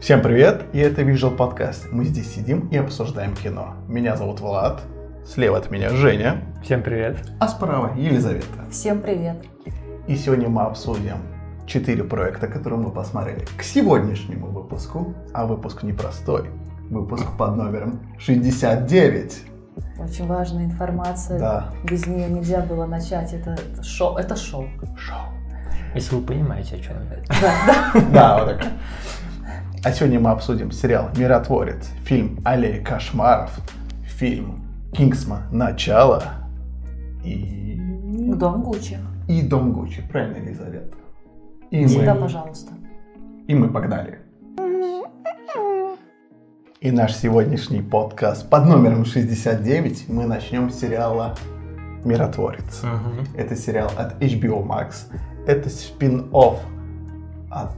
Всем привет, и это Visual Podcast. Мы здесь сидим и обсуждаем кино. Меня зовут Влад, слева от меня Женя, Всем привет. а справа Елизавета. Всем привет. И сегодня мы обсудим четыре проекта, которые мы посмотрели к сегодняшнему выпуску. А выпуск непростой. Выпуск под номером 69. Очень важная информация. Да. Без нее нельзя было начать. Это, это шоу. Это шоу. Шоу. Если вы понимаете, о чем я. Да, да. Да, вот так. А сегодня мы обсудим сериал «Миротворец», фильм «Аллея кошмаров», фильм «Кингсман. Начало» и... Дом Гуччи. и «Дом Гуччи». Правильно, Елизавета? И Всегда, мы, пожалуйста. и мы погнали. И наш сегодняшний подкаст под номером 69 мы начнем с сериала «Миротворец». Это сериал от HBO Max. Это спин-офф от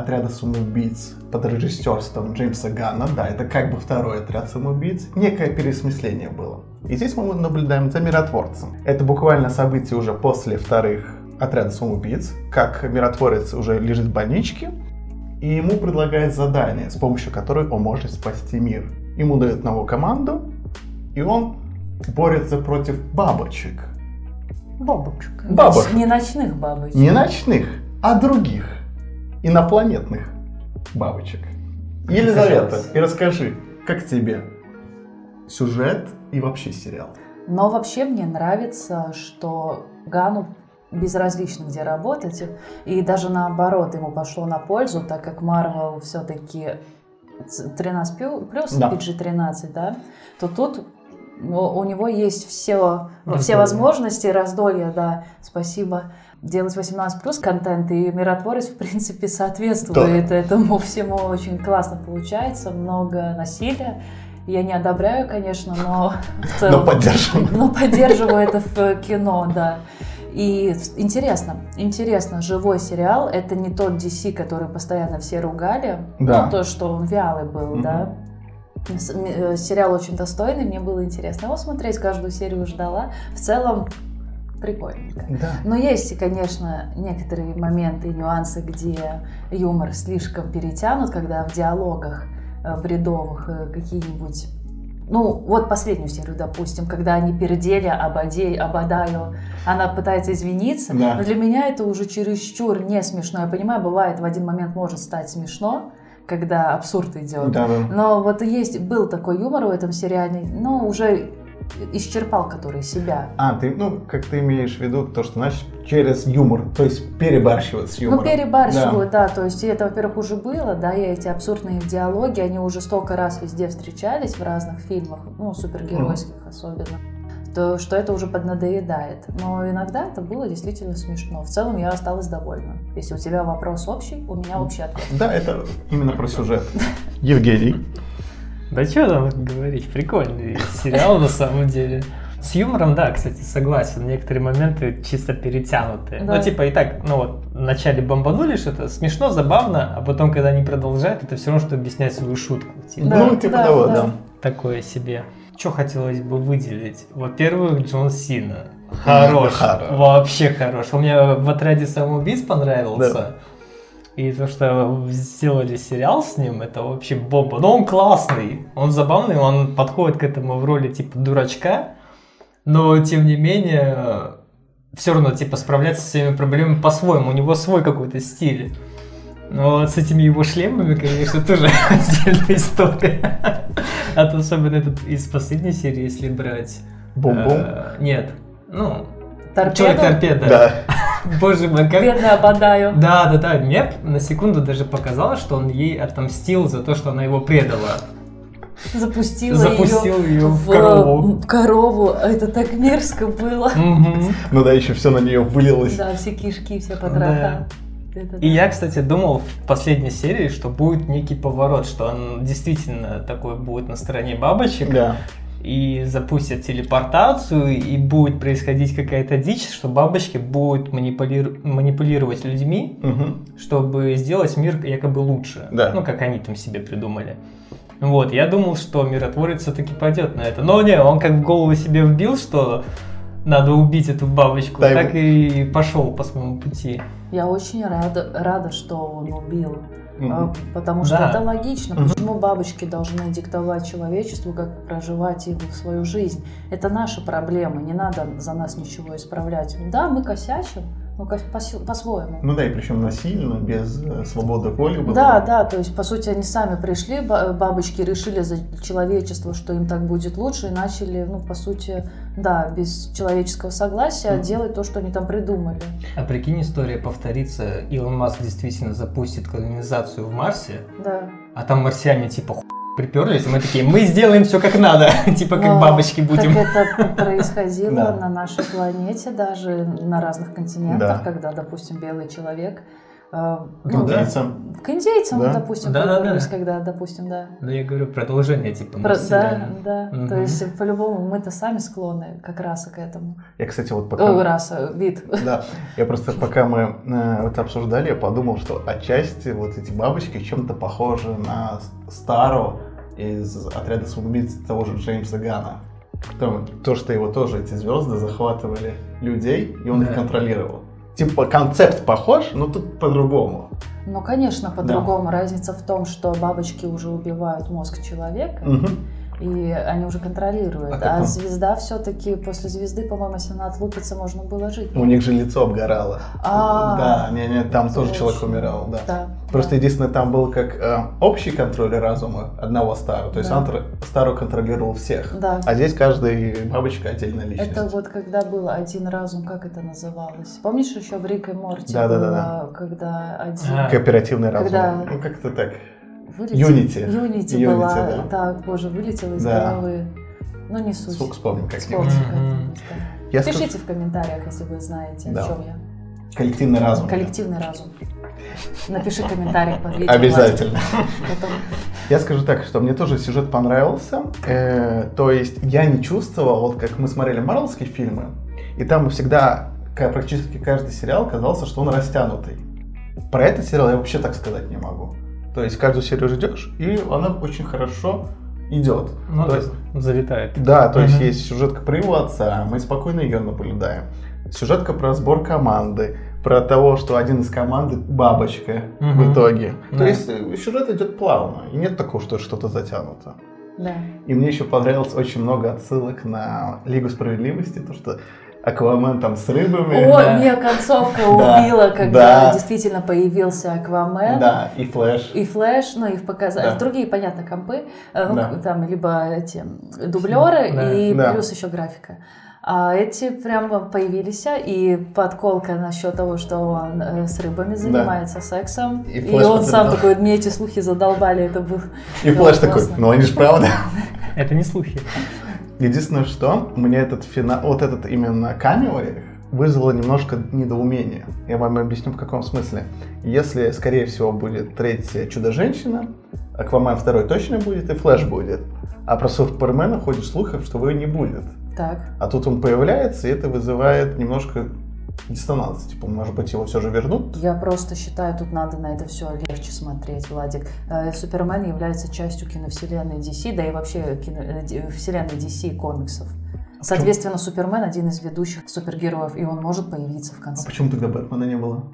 отряда самоубийц под режиссерством Джеймса Ганна. Да, это как бы второй отряд самоубийц. Некое пересмысление было. И здесь мы наблюдаем за миротворцем. Это буквально событие уже после вторых отряда самоубийц, как миротворец уже лежит в больничке, и ему предлагают задание, с помощью которой он может спасти мир. Ему дают новую команду, и он борется против бабочек. Бабочек. Бабочек. Не ночных бабочек. Не ночных, а других, инопланетных бабочек. Елизавета, и расскажи, как тебе сюжет и вообще сериал? Но вообще мне нравится, что Гану безразлично, где работать. И даже наоборот, ему пошло на пользу, так как Марвел все-таки 13 пю- плюс, Да. PG-13, да, то тут у у него есть все, все возможности, раздолье, да, спасибо, делать 18 плюс контент, и Миротворец, в принципе, соответствует этому всему, очень классно получается, много насилия. Я не одобряю, конечно, но в целом... Но поддержим. Но поддерживаю это в кино, да. И интересно, интересно, живой сериал, это не тот DC, который постоянно все ругали, Да. ну, то, что он вялый был, Мгм. да. Э, Сериал очень достойный, мне было интересно его смотреть, каждую серию ждала. В целом, прикольненько. Да. Но есть, конечно, некоторые моменты и нюансы, где юмор слишком перетянут, когда в диалогах э, бредовых э, какие-нибудь... Ну, вот последнюю серию, допустим, когда они пердели об Аде, об Адаю, она пытается извиниться, Да. но для меня это уже чересчур не смешно. Я понимаю, бывает, в один момент может стать смешно, когда абсурд идет. Да, да. Но вот есть, был такой юмор в этом сериале, но уже исчерпал который себя. А, ты, ну, как ты имеешь в виду, то, что, значит, через юмор, то есть перебарщивать с юмором. Ну, перебарщивают, да. То есть это, во-первых, уже было, да, и эти абсурдные диалоги, они уже столько раз везде встречались в разных фильмах, ну, супергеройских особенно, то что это уже поднадоедает. Но иногда это было действительно смешно. В целом я осталась довольна. Если у тебя вопрос общий, у меня общий ответ. Да, это именно про сюжет. Евгений. Да что там говорить, прикольный сериал на самом деле. С юмором, да, кстати, согласен. Некоторые моменты чисто перетянутые. Да. Ну, типа, и так, ну вот, вначале бомбанули что-то, смешно, забавно, а потом, когда они продолжают, это все равно, что объяснять свою шутку. Типа, Да, ну, типа да, того, да. да. такое себе. Что хотелось бы выделить? Во-первых, Джон Сина. Хорош. Хорош. Вообще хорош. Он мне в отряде самоубийц понравился. И то, что сделали сериал с ним, это вообще бомба. Но он классный, он забавный, он подходит к этому в роли типа дурачка, но тем не менее все равно типа справляется со своими проблемами по-своему. У него свой какой-то стиль. Но вот с этими его шлемами, конечно, тоже отдельная история. А то особенно этот из последней серии, если брать. Бум-бум. э, Нет. Ну, Торпеда? Человек-торпеда. Да. Боже мой, как... Бедная Абадаю. Да, да, да. Мне на секунду даже показалось, что он ей отомстил за то, что она его предала. Запустила Запустил ее ее в корову. в корову. Это так мерзко было. Ну да, еще все на нее вылилось. Да, все кишки, все потроха. И я, кстати, думал в последней серии, что будет некий поворот, что он действительно такой будет на стороне бабочек, Да. И запустят телепортацию, и будет происходить какая-то дичь, что бабочки будут манипулир- манипулировать людьми, Мгм. чтобы сделать мир якобы лучше. Да. Ну, как они там себе придумали. Вот, я думал, что миротворец все-таки пойдет на это. Но не, он как в голову себе вбил, что надо убить эту бабочку, Да, так и пошел по своему пути. Я очень рада, рада, что он убил А, Потому что Да. это логично. Мгм. Почему бабочки должны диктовать человечеству, как проживать его в свою жизнь? Это наши проблемы, не надо за нас ничего исправлять. Да, мы косячим, по- по-своему. Ну да, и причем насильно, без э, свободы воли. было. Да, да, то есть, по сути, они сами пришли, ба- бабочки решили за человечество, что им так будет лучше, и начали, ну, по сути, да, без человеческого согласия Мгм. делать то, что они там придумали. А прикинь, история повторится, Илон Маск действительно запустит колонизацию в Марсе, Да. а там марсиане типа ху- приперлись, и мы такие, мы сделаем все как надо, типа как Но бабочки будем. Так это происходило Да. на нашей планете, даже на разных континентах, Да. когда, допустим, белый человек э, К ну, индейцам. к индейцам, Да. допустим, Да-да-да. приперлись, когда, допустим, да. Ну, я говорю, продолжение типа Про- да, да. То есть, по-любому, мы-то сами склонны как раса к этому. Я, кстати, вот пока... О, раса, вид. Да, я просто пока мы э, это обсуждали, я подумал, что отчасти вот эти бабочки чем-то похожи на Старо из отряда самоубийц того же Джеймса Гана. То, то, что его тоже эти звезды захватывали людей, и он их Да. контролировал. Типа концепт похож, но тут по-другому. Ну, конечно, по-другому. Разница в том, что бабочки уже убивают мозг человека, Мгм. И они уже контролируют. А А, он? звезда все-таки, после звезды, по-моему, если она отлупится, можно было жить. У них же лицо обгорало. А. Да, не, не, там тоже человек умирал, да. Да, Просто да. единственное, там был как э, общий контроль разума одного Старо. То есть Да. Антр- Старо контролировал всех. Да. А здесь каждая бабочка отдельная личность. Это вот когда был один разум, как это называлось? Помнишь еще в Рик и Морти Да, да, да, было, когда один А. Кооперативный разум. Когда- Ну, как-то так. Вылетел? Unity. Unity Unity, была, да. так, боже, вылетела из Да. головы. Ну, не суть. Звук вспомним как-нибудь. Да. Я скажу, Пишите в комментариях, если вы знаете, Да. о чем я. коллективный разум. Коллективный разум. Напиши комментарий под видео. Обязательно. Потом- Я скажу так, что мне тоже сюжет понравился. Э, то есть я не чувствовал, вот как мы смотрели марвелские фильмы, и там всегда практически каждый сериал казался, что он растянутый. Про этот сериал я вообще так сказать не могу. То есть каждую серию ждешь, и она очень хорошо идет. Ну, то есть залетает. Да, то есть есть сюжетка про его отца, мы спокойно ее наблюдаем. Сюжетка про сбор команды, про того, что один из команды бабочка в итоге. То есть э, сюжет идет плавно, и нет такого, что что-то затянуто. Да. И мне еще понравилось очень много отсылок на Лигу Справедливости, то что Аквамен там с рыбами. О, Да. меня концовка Да. убила, когда Да. действительно появился Аквамен. Да, и Флэш. И флэш, ну их показали, Да. другие, понятно, компы, э, ну, Да. там либо эти дублеры Да. и Да. плюс еще графика. А эти прямо появились, и подколка насчет того, что он э, с рыбами занимается сексом. И И, он сам такой, мне эти слухи задолбали, это был... И Флэш такой, ну они же правда. Это не слухи. Единственное, что мне этот финал, вот этот именно камео вызвало немножко недоумение. Я вам объясню в каком смысле. Если, скорее всего, будет третья Чудо-женщина, Аквамен второй точно будет и Флэш будет. А про Супермена ходит слухов, что его не будет. Так, А тут он появляется, и это вызывает немножко диссонанс. Типа, может быть, его все же вернут? я просто считаю, тут надо на это все легче смотреть, Владик. Э, Супермен является частью киновселенной DC, да и вообще кино- э, вселенной DC комиксов. Соответственно, Супермен один из ведущих супергероев, и он может появиться в А конце. почему тогда Бэтмена не было?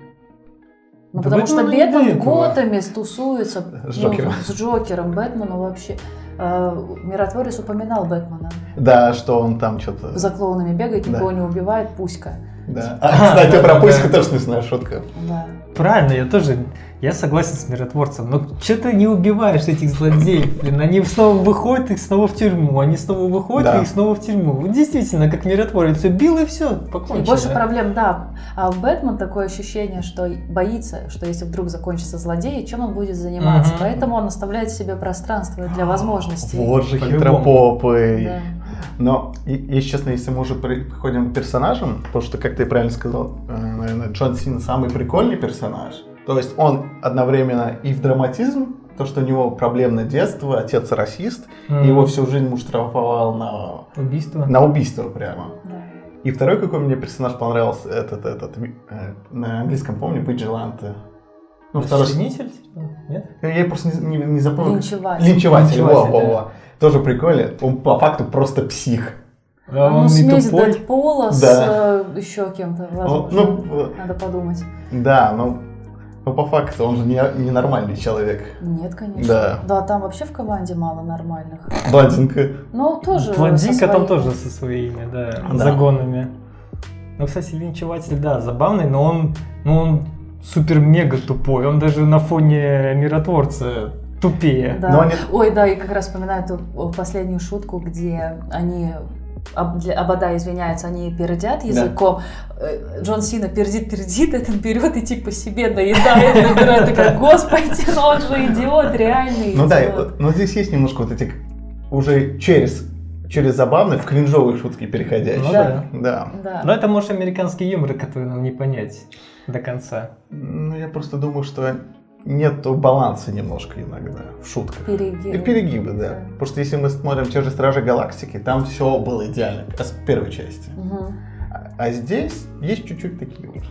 Ну, Да потому что Бэтмена не Бэтмен в было. Готэме тусуется С ну, Джокером. с Джокером. Бэтмену вообще... э, Миротворец упоминал Бэтмена. Да, что он там что-то... За клоунами бегает, Да. никого не убивает, пуська. Да. А, кстати, да, про да. тоже смешная шутка. Да. Правильно, я тоже, я согласен с миротворцем, но что ты не убиваешь этих злодеев, блин, они снова выходят, их снова в тюрьму, они снова выходят, Да. их снова в тюрьму. Вот действительно, как миротворец убил и все, И покончено. больше проблем, да. А Бэтмен такое ощущение, что боится, что если вдруг закончится злодей, чем он будет заниматься. Мгм. Поэтому он оставляет себе пространство для возможностей. Вот же По-любому. хитропопый. Да. Но, и- если честно, если мы уже приходим к персонажам, потому что, как ты правильно сказал, э, наверное, Джон Сина самый прикольный персонаж. То есть он одновременно и в драматизм, то, что у него проблемное детство, отец расист, Мгм. и его всю жизнь муж штрафовал на, Убийство. на убийство прямо. Да. И второй, какой мне персонаж понравился, этот, этот, э, на английском помню, Vigilante. Ну, второй... Расчленитель? типа? Нет? Я просто не, не- не запомнил. Линчеватель. Линчеватель, Линчеватель, во, да. во. Тоже прикольно. Он по факту просто псих. А ну, он не смесь тупой. Дэдпула с Да. э, еще кем-то, Ну, возможно. ну, Надо подумать. Да, ну, Но по факту он же не, не нормальный человек. Нет, конечно. Да. Да, там вообще в команде мало нормальных. Блондинка. Ну, тоже Блондинка там тоже со своими, да, Да. загонами. Ну, кстати, линчеватель, да, забавный, но он, ну, он супер-мега тупой. Он даже на фоне миротворца тупее. Да. Но они- Ой, да, и как раз вспоминаю эту о, последнюю шутку, где они Абада извиняются, они пердят языком. Э, Джон Сина пердит, пердит, этот берет и типа себе наедает, набирает, такая, господи, ну он же идиот, реальный Ну да, и идиот». вот- но здесь есть немножко вот этих уже через, через забавные в кринжовые шутки переходящие. Ну Да. Да. Да. Но это, может, американский юмор, который нам не понять до конца. Ну, я просто думаю, что нет баланса немножко иногда в шутках. Перегибы. И перегибы, да. Да. Потому что если мы смотрим те же Стражи Галактики, там все было идеально с первой части. Мгм. А, а здесь есть чуть-чуть такие вот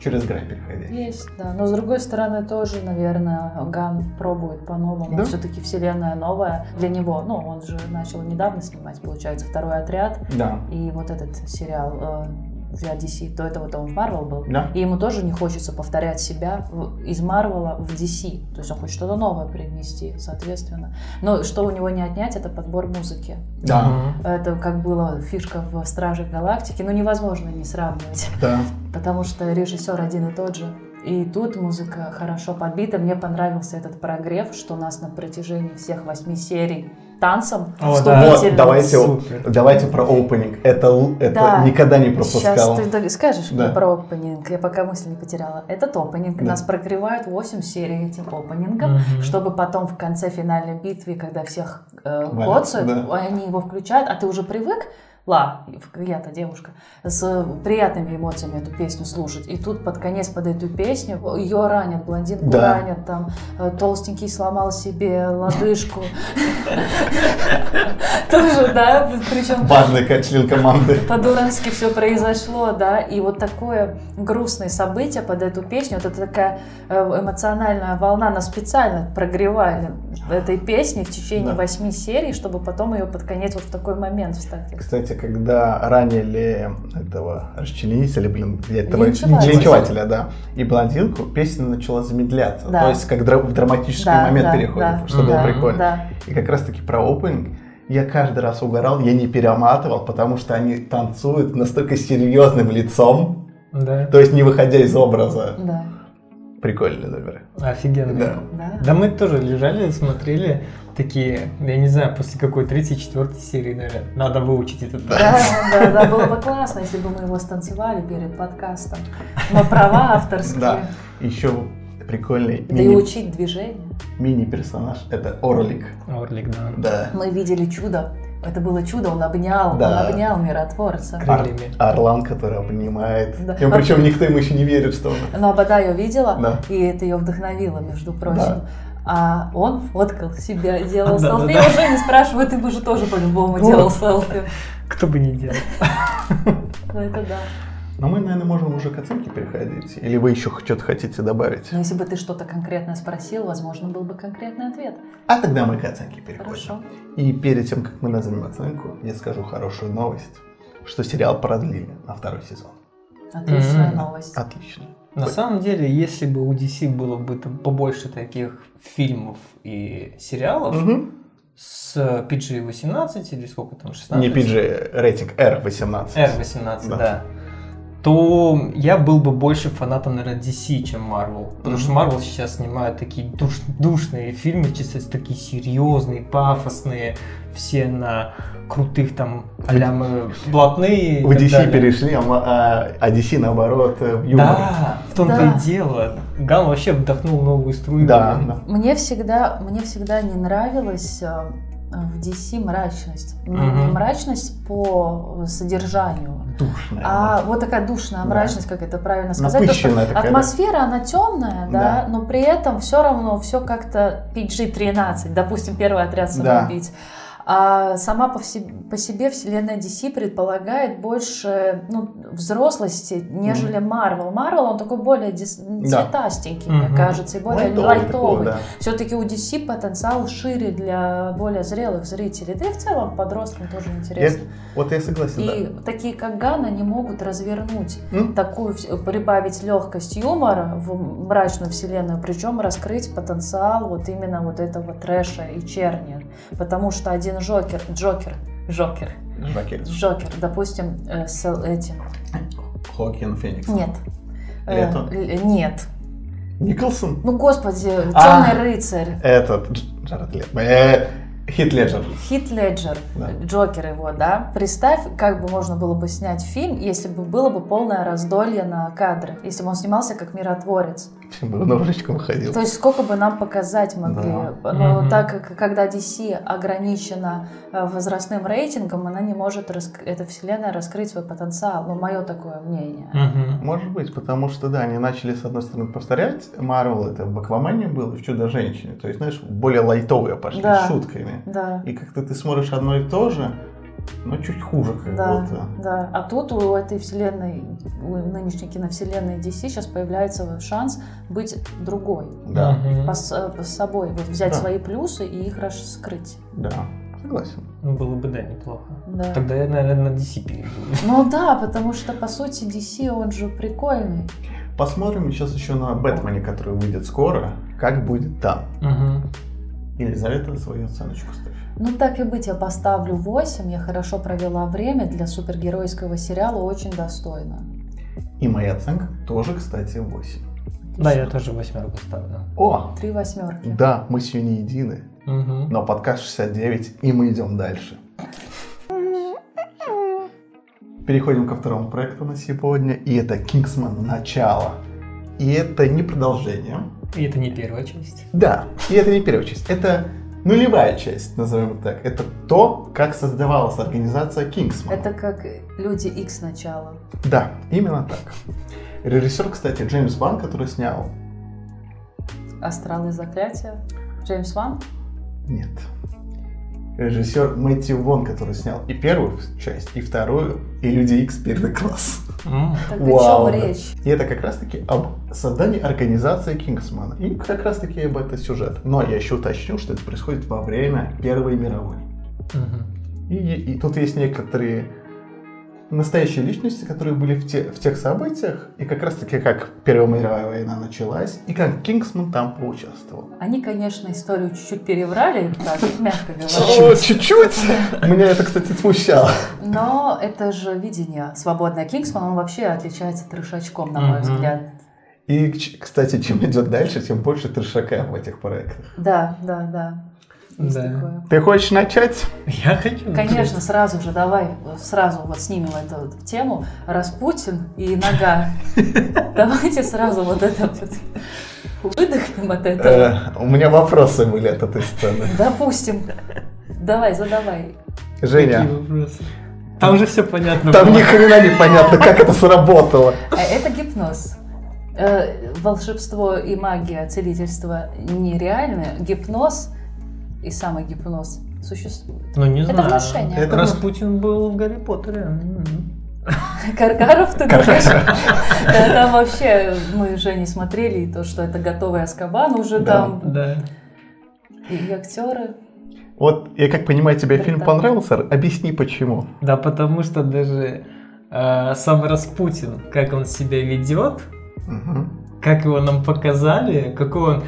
через грань переходящие. Есть, да. Но с другой стороны тоже, наверное, Ган пробует по-новому. Да. Все-таки вселенная новая для него. Ну, он же начал недавно снимать, получается, второй отряд. Да. И вот этот сериал для DC, до этого-то он в Marvel был. Да. И ему тоже не хочется повторять себя в- из Марвела в DC. То есть он хочет что-то новое привнести, соответственно. Но что у него не отнять, это подбор музыки. Да. Это как была фишка в Страже Галактики. Ну, невозможно не сравнивать. Да. Потому что режиссер один и тот же. И тут музыка хорошо подбита. Мне понравился этот прогрев, что у нас на протяжении всех восьми серий танцем О, да. Вот, вступительным. давайте, Супер. давайте про опенинг. Это, это Да. никогда не Сейчас пропускал. ты дог- скажешь Да. мне про опенинг, я пока мысль не потеряла. Этот опенинг, Да. нас прогревают 8 серий этим опенингом, Мгм. чтобы потом в конце финальной битвы, когда всех э, коцают, да. они его включают, а ты уже привык, ла, я-то девушка, с приятными эмоциями эту песню слушать. И тут под конец под эту песню ее ранят, блондинку Да. ранят, там э, толстенький сломал себе лодыжку. Тоже, да, причем Важный член команды. по-дурацки все произошло, да, и вот такое грустное событие под эту песню, вот это такая э, эмоциональная волна, нас специально прогревали этой песней в течение Да. восьми серий, чтобы потом ее под конец вот в такой момент вставить. Кстати, когда ранили этого расчленителя, блин, этого Линчевателя. да, и блондинку, песня начала замедляться. Да. То есть, как дра- в драматический Да, момент да, переходит, да, что было да, прикольно. Да. И как раз таки про опенинг я каждый раз угорал, я не перематывал, потому что они танцуют настолько серьезным лицом, Да. то есть не выходя из образа. Да, Прикольный номер. Офигенно. Да. да. Да мы тоже лежали, смотрели такие, я не знаю, после какой 34 серии, наверное, надо выучить этот Да, танец. да, да, было бы классно, если бы мы его станцевали перед подкастом. Но права авторские. Да. Еще прикольный Да и мини, учить движение. мини-персонаж, это Орлик. Орлик, да. Да. Мы видели чудо. Это было чудо, он обнял, Да. он обнял миротворца. Крылья. Крыльями. Ор- Орлан, который обнимает. Да. И причем никто ему еще не верит, что он... Но Абада ее видела, Да. и это ее вдохновило, между прочим. Да. А он фоткал себя, делал Да, селфи. да, Я да. уже не спрашиваю, ты бы же тоже по-любому Вот. делал селфи. Кто бы не делал. Ну это да. Но мы, наверное, можем уже к оценке переходить. Или вы еще что-то хотите добавить? Но если бы ты что-то конкретное спросил, возможно, был бы конкретный ответ. А тогда мы к оценке переходим. Хорошо. И перед тем, как мы назовем оценку, я скажу хорошую новость, что сериал продлили на второй сезон. Отличная Мгм. новость. Отлично. На самом деле, если бы у DC было бы там побольше таких фильмов и сериалов Мгм. с PG-18 или сколько там, 16? Не PG, рейтинг R18. R18, Да. да. То я был бы больше фанатом, наверное, DC, чем Marvel. Потому что Marvel сейчас снимают такие душ, душные фильмы, чисто такие серьезные, пафосные, все на крутых там а мы блатные. В DC далее. перешли, а, а, а DC наоборот э, в юмор. Да, в том-то Да. и дело. Ган вообще вдохнул новую струю. Да, да. Мне всегда, мне всегда не нравилась э, в DC мрачность. Не, не мрачность по содержанию, Душная. а вот такая душная Да. мрачность, как это правильно сказать. Напыщенная такая. да. Атмосфера, она темная, да, Да. но при этом все равно все как-то PG-13, допустим, первый отряд Да. А сама по, себе, по себе вселенная DC предполагает больше ну, взрослости, нежели Марвел. Марвел, он такой более дис... Да. цветастенький, Мгм. мне кажется, и более Лайтовый лайтовый. такой, да. Все-таки у DC потенциал шире для более зрелых зрителей. Да и в целом подросткам тоже Я- интересно. вот я согласен, И да. такие, как Гана, не могут развернуть М? такую, прибавить легкость юмора в мрачную вселенную, причем раскрыть потенциал вот именно вот этого трэша и черни. Потому что один Джокер, Джокер, Джокер, Жаки. Джокер, допустим, э, с этим, Хоакин Феникс. нет. Э, Лето? л- нет. Николсон? Ну, господи, Темный А. рыцарь. Этот, Дж- Джаред Лето. Хит Леджер. Хит Леджер, Да. Джокер его, да? Представь, как бы можно было бы снять фильм, если бы было бы полное раздолье на кадры, если бы он снимался как миротворец. Бы в ножичком ходил. То есть сколько бы нам показать могли. Да. Но Мгм. так как когда DC ограничена э, возрастным рейтингом, она не может, раск- эта вселенная, раскрыть свой потенциал. Ну, мое такое мнение. Мгм. Может быть, потому что, да, они начали, с одной стороны, повторять Марвел, это в Аквамане было, в Чудо-женщине. То есть, знаешь, более лайтовые пошли, Да. с шутками. Да. И как-то ты смотришь одно и то же, но чуть хуже как Да, будто. да. А тут у этой вселенной, у нынешней киновселенной DC сейчас появляется шанс быть другой. Да. По, с- по собой, вот взять Да. свои плюсы и их раскрыть. да, согласен. Ну, Было бы, да, неплохо. Да. Тогда я, наверное, на DC перейду. Ну да, потому что по сути DC он же прикольный. Посмотрим сейчас еще на Бэтмене, который выйдет скоро, как будет там. Мгм. Елизавета, свою оценочку ставь. Ну так и быть, я поставлю 8. Я хорошо провела время для супергеройского сериала, очень достойно. И моя оценка тоже, кстати, 8. Да, я тоже восьмерку ставлю. О, Три восьмерки. да, мы сегодня едины, Мгм. но подкаст 69, и мы идем дальше. Переходим ко второму проекту на сегодня, и это Kingsman Начало. И это не продолжение. И это не первая часть. Да, и это не первая часть, это нулевая часть, назовем это так. Это то, как создавалась организация Kingsman. Это как Люди X начало. Да, именно так. Режиссер, кстати, Джеймс Ван, который снял... Астрал и заклятие. Джеймс Ван? Нет. Режиссер Мэтью Вон, который снял и первую часть, и вторую, и Люди Икс первый класс. М. Так Вау, о да. речь? И это как раз-таки об создании организации Кингсмана. И как раз-таки об этом сюжет. Но я еще уточню, что это происходит во время Первой мировой. Мгм. И, и тут есть некоторые настоящие личности, которые были в, те- в тех событиях, и как раз-таки как Первая мировая война началась, и как Кингсман там поучаствовал. Они, конечно, историю чуть-чуть переврали, так, мягко О, говоря. чуть-чуть! Меня это, кстати, смущало. Но это же видение свободное. Кингсман, он вообще отличается трешачком, на мой взгляд. И, кстати, чем идет дальше, тем больше трешака в этих проектах. Да, да, да. Есть Да. такое. Ты хочешь начать? Я хочу. Конечно, сразу же давай, сразу вот снимем эту вот тему. Распутин и нога. Давайте сразу вот это вот выдохнем от этого. Э, у меня вопросы были от этой сцены. Допустим. Давай, задавай. Женя? Там же все понятно. там ни хрена не понятно, как это сработало. А Это гипноз. Э, Волшебство и магия, целительство нереальны. Гипноз и самый гипноз существует. Ну, не Это знаю. внушение. Это Распутин был в Гарри Поттере. Каркаров, ты думаешь? Да, там вообще мы уже не смотрели, и то, что это готовый Аскабан уже там. Да. И актеры. Вот, я как понимаю, тебе фильм понравился? Объясни, почему. Да, потому что даже э, сам Распутин, как он себя ведет, как его нам показали, какой он,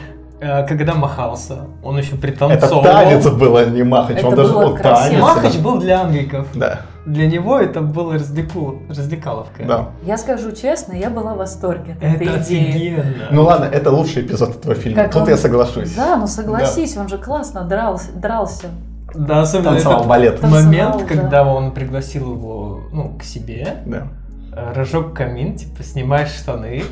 когда махался, он еще Это пританцовывал. танец был, а не Махач. Это Он даже был красиво. танец. Махач да. был для англиков. Да, Для него это было развлеку... развлекаловка. да. Я скажу честно, я была в восторге от Это этой идеи. офигенно. Ну ладно, это лучший эпизод этого фильма. Как Тут он- я соглашусь. Да, ну согласись, он же классно дрался. дрался. Да, особенно Танцевал этот балет. момент, Танцевал, да. когда он пригласил его ну, к себе, Да. э, разжег камин, типа, снимаешь штаны,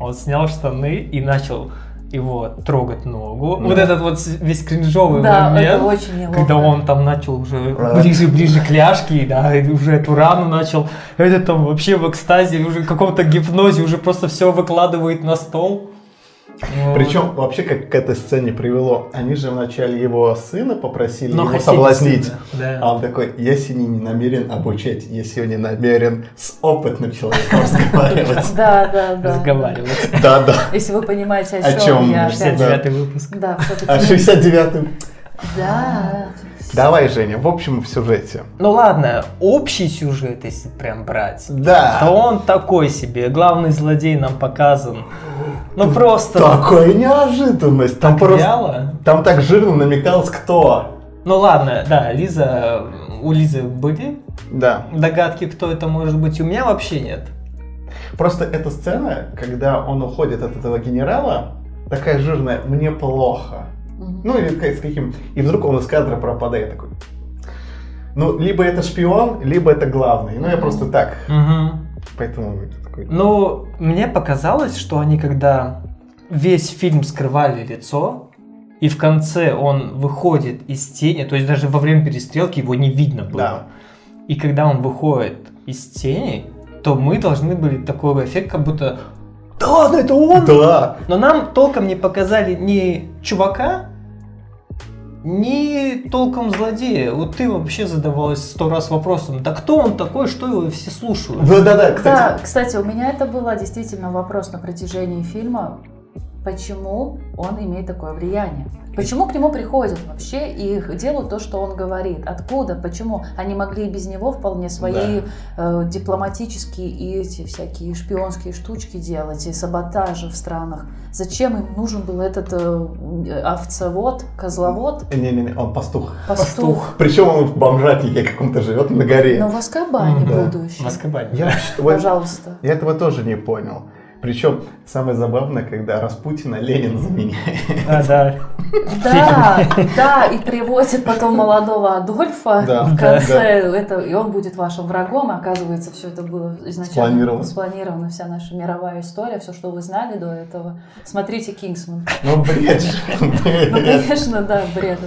он снял штаны и начал его трогать ногу. Да. Вот этот вот весь кринжовый Да, момент. это очень неловко. Когда он там начал уже ближе-ближе к ляжке, да, и уже эту рану начал, это там вообще в экстазе, уже в каком-то гипнозе, уже просто все выкладывает на стол. Вот. Причем вообще как к этой сцене привело, они же вначале его сына попросили Но его соблазнить, сына, да. а он такой, я сегодня не намерен обучать, я сегодня намерен с опытным человеком разговаривать. Да, да, да. Разговаривать. Да, да. Если вы понимаете, о чем я. 69 выпуск. Да, все-таки. А 69-м? Да. Давай, Женя, в общем в сюжете. Ну ладно, общий сюжет, если прям брать. Да. То он такой себе. Главный злодей нам показан. Ну просто. Такая неожиданность. Там Так просто. вяло. Там так жирно намекалось, кто. Ну ладно, да, Лиза, у Лизы были Да. догадки, кто это может быть. У меня вообще нет. Просто эта сцена, когда он уходит от этого генерала, такая жирная, мне плохо. Ну или с каким... И вдруг он из кадра пропадает такой. Ну, либо это шпион, либо это главный. Ну, я просто так. Поэтому такой... Ну, мне показалось, что они когда весь фильм скрывали лицо, и в конце он выходит из тени, то есть даже во время перестрелки его не видно было. Да. И когда он выходит из тени, то мы должны были такой эффект, как будто да ладно, это он! Да. Но нам толком не показали ни чувака, ни толком злодея. Вот ты вообще задавалась сто раз вопросом, да кто он такой, что его все слушают? Да-да-да, кстати. Да, кстати, у меня это был действительно вопрос на протяжении фильма. Почему он имеет такое влияние? Почему к нему приходят вообще и делают то, что он говорит? Откуда? Почему? Они могли и без него вполне свои э, дипломатические и эти всякие шпионские штучки делать, и саботажи в странах. Зачем им нужен был этот э, овцевод, козловод, Не-не-не, он пастух. пастух? Причем он в бомжатнике каком-то живет на горе. Но в Аскабане Да. будущий. В Азкабане. Я, Пожалуйста. я этого тоже не понял. Причем самое забавное, когда Распутина Ленин заменяет. А, да. Да, да, и привозит потом молодого Адольфа Да, в да, конце, да. это, и он будет вашим врагом, и оказывается, все это было изначально Спланировано. спланировано, вся наша мировая история, все, что вы знали до этого. Смотрите Кингсман. Ну, бред. Ну, конечно, да, бред.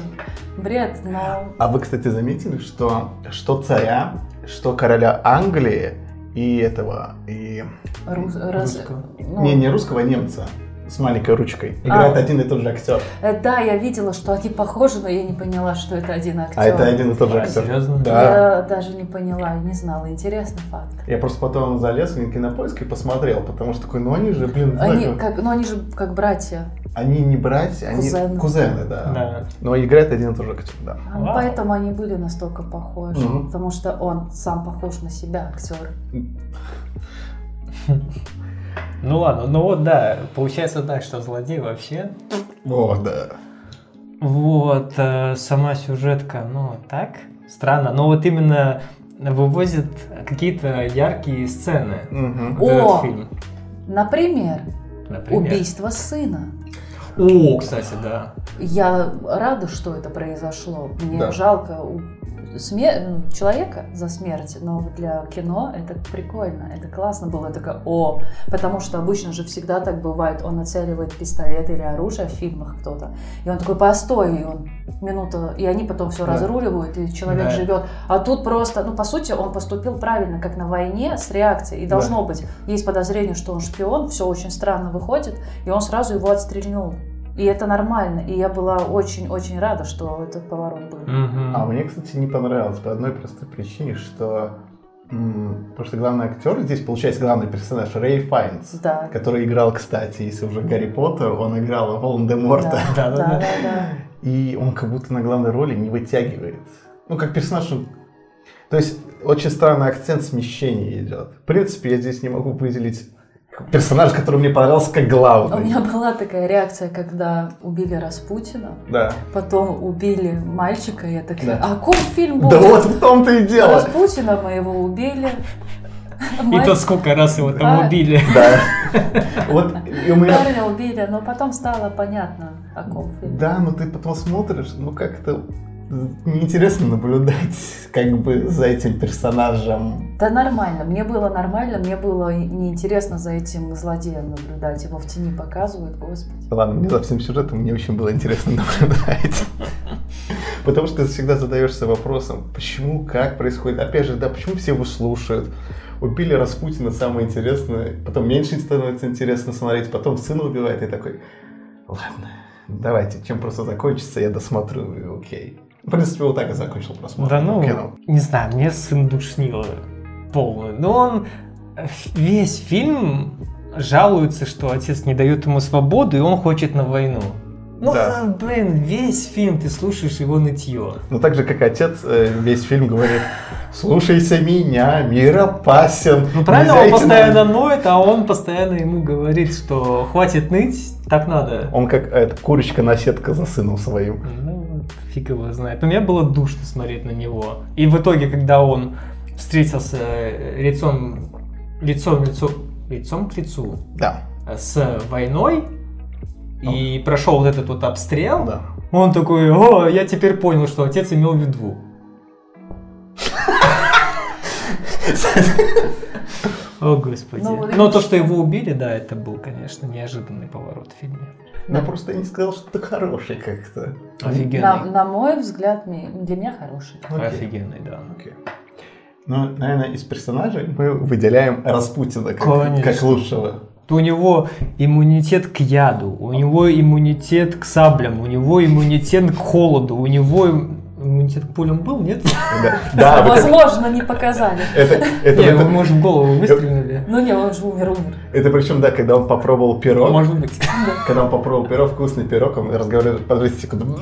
Бред, но... А вы, кстати, заметили, что что царя, что короля Англии и этого, и... рус- Русского. ну, Не, не русского, а немца с маленькой ручкой. Играет А. один и тот же актер. э, Да, я видела, что они похожи, но я не поняла, что это один актер. А это один и тот же А, актер. серьезно? Да. Я даже не поняла, не знала. Интересный факт. Я просто потом залез в кинопоиск и посмотрел, потому что такой, ну они же, блин, Они, знаешь, как, ну, они же как братья. они не братья, они Кузены. кузены, да. Да. Но играет один и тот же актер, да. А, Вау. Поэтому они были настолько похожи. Мгм. Потому что он сам похож на себя, актер. Ну ладно, ну вот да, получается так, что злодей вообще. О, да. Вот, э, сама сюжетка, ну так, странно. Но вот именно вывозят какие-то яркие сцены. Мгм. в этот О! фильм. Например, Например. убийство сына. О, кстати, да. Я рада, что это произошло. Мне Да. жалко смер- человека за смерть, но для кино это прикольно, это классно было. Такое, о, потому что обычно же всегда так бывает, он нацеливает пистолет или оружие в фильмах кто-то, и он такой, постой, и он минута, и они потом все Да. разруливают, и человек Да. живет. А тут просто, ну, по сути, он поступил правильно, как на войне, с реакцией. И должно быть, есть подозрение, что он шпион, все очень странно выходит, и он сразу его отстрельнул. И это нормально. И я была очень-очень рада, что этот поворот был. Мгм. А мне, кстати, не понравилось по одной простой причине, что потому что главный актер здесь, получается, главный персонаж Рэй Файнс, Да. который играл, кстати, если уже Гарри Поттер, он играл Волан-де-Морта. Да, да, да. да, да. И он как будто на главной роли не вытягивает. Ну, как персонаж, он- То есть, очень странный акцент смещения идет. В принципе, я здесь не могу выделить персонаж, который мне понравился как У главный. меня была такая реакция, когда убили Распутина, Да. потом убили мальчика, и я такая, Да. а какой фильм будет? Да вот в том-то и дело. Распутина моего убили. И то сколько раз его там А. убили. Да. Вот и у меня... Парня убили, но потом стало понятно, о ком фильм. Да, но ты потом смотришь, ну как-то неинтересно наблюдать как бы за этим персонажем. Да нормально, мне было нормально, мне было неинтересно за этим злодеем наблюдать, его в тени показывают, господи. Ладно, мне за всем сюжетом мне очень было интересно наблюдать. Потому что ты всегда задаешься вопросом, почему, как происходит. Опять же, да, почему все его слушают? убили Распутина, самое интересное. Потом меньше становится интересно смотреть, потом сына убивает, и такой, ладно, давайте, чем просто закончится, я досмотрю, и окей. В принципе, вот так и закончил просмотр. Да ну, кино. не знаю, мне сын душнило полную. Но он э, весь фильм жалуется, что отец не дает ему свободу, и он хочет на войну. Ну, Да. э, блин, весь фильм ты слушаешь его нытье. Ну, так же, как отец э, весь фильм говорит, слушайся меня, мир опасен. Ну правильно, он на постоянно войну». ноет, а он постоянно ему говорит, что хватит ныть, так надо. Он как эта курочка-наседка за сыном своим. Ну, фиг его знает. У меня было душно смотреть на него. И в итоге, когда он встретился э, лицом, лицом, лицо, лицом к лицу Да, э, с войной и прошел вот этот вот обстрел, да. он такой, о, я теперь понял, что отец имел в виду. О, господи. Ну, Но то, что его убили, да, это был, конечно, неожиданный поворот в фильме. Я просто не сказал, что ты хороший как-то. Офигенный. На, на мой взгляд, для меня хороший. Окей. Офигенный, да. Окей. Ну, наверное, из персонажей мы выделяем Распутина как, Конечно. как лучшего. У него иммунитет к яду, у него иммунитет к саблям, у него иммунитет к холоду, у него иммунитет к пулям был, нет? Да, Возможно, не показали. это, это, Не, это, его, может, в голову выстрелили. Ну не, он же умер, умер. это причем, да, когда он попробовал пирог, Может быть. когда он попробовал пирог, вкусный пирог, он разговаривает, подождите секунду,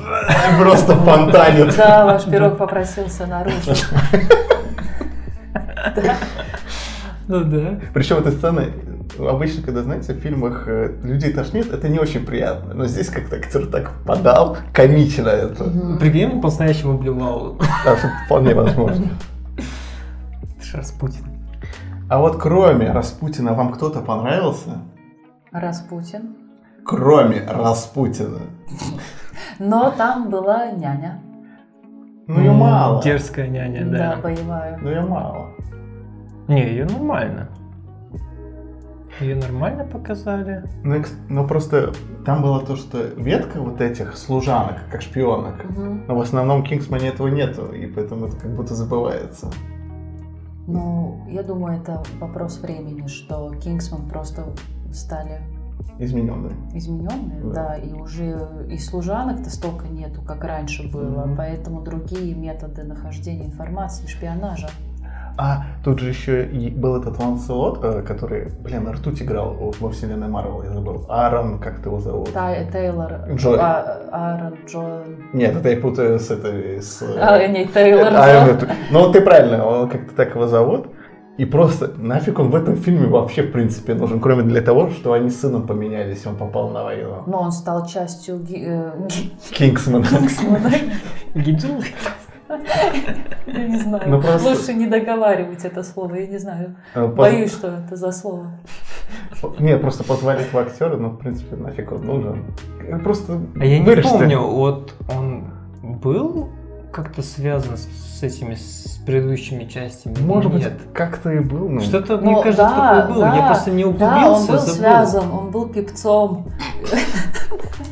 просто фонтанит. Да, ваш пирог попросился наружу. Ну да. Причем эта сцена, обычно, когда, знаете, в фильмах э, людей тошнит, это не очень приятно. Но здесь как-то актер так подал, комично это. Прикинь, он по-настоящему блевал. Что вполне возможно. Это ж Распутин. А вот кроме Распутина вам кто-то понравился? Распутин. Кроме Распутина. Но там была няня. Ну ее мало. Дерзкая няня, Да, да. боевая. Ну ее мало. Не, ее нормально. Ее нормально показали. Ну, ну просто там было то, что ветка вот этих служанок, как шпионок. Мгм. Но в основном в Кингсмане этого нету, и поэтому это как будто забывается. Ну, я думаю, это вопрос времени, что Кингсман просто стали Измененные. измененные, Да. да, и уже и служанок-то столько нету, как раньше было, Мгм. поэтому другие методы нахождения информации, шпионажа. А тут же еще и был этот Ланселот, э, который, блин, Ртуть играл во вселенной Марвел, я забыл. Аарон, как ты его зовут? Тай- Тейлор, Джой. а, Аарон Джон, Нет, это я путаю с этой... С, э, а, не, Тейлор это Аарон Джон. Ну, вот ты правильно, он как-то так его зовут. И просто нафиг он в этом фильме вообще, в принципе, нужен, кроме для того, что они с сыном поменялись, он попал на войну. Но он стал частью ги- э, ги- Кингсман. Кингсмана. Гиджин? Я не знаю. Ну, просто- Лучше не договаривать это слово, я не знаю. Э, поз- Боюсь, что это за слово. Нет, просто позвали этого актера, но, в принципе, нафиг он нужен. Просто А я не помню, вот он был как-то связан с, с этими с предыдущими частями? Может быть, нет? как-то и был, ну... Что-то, Ну, мне кажется, да, такое было. Я да, просто не углубился, Да, он был забыл. связан, он был певцом.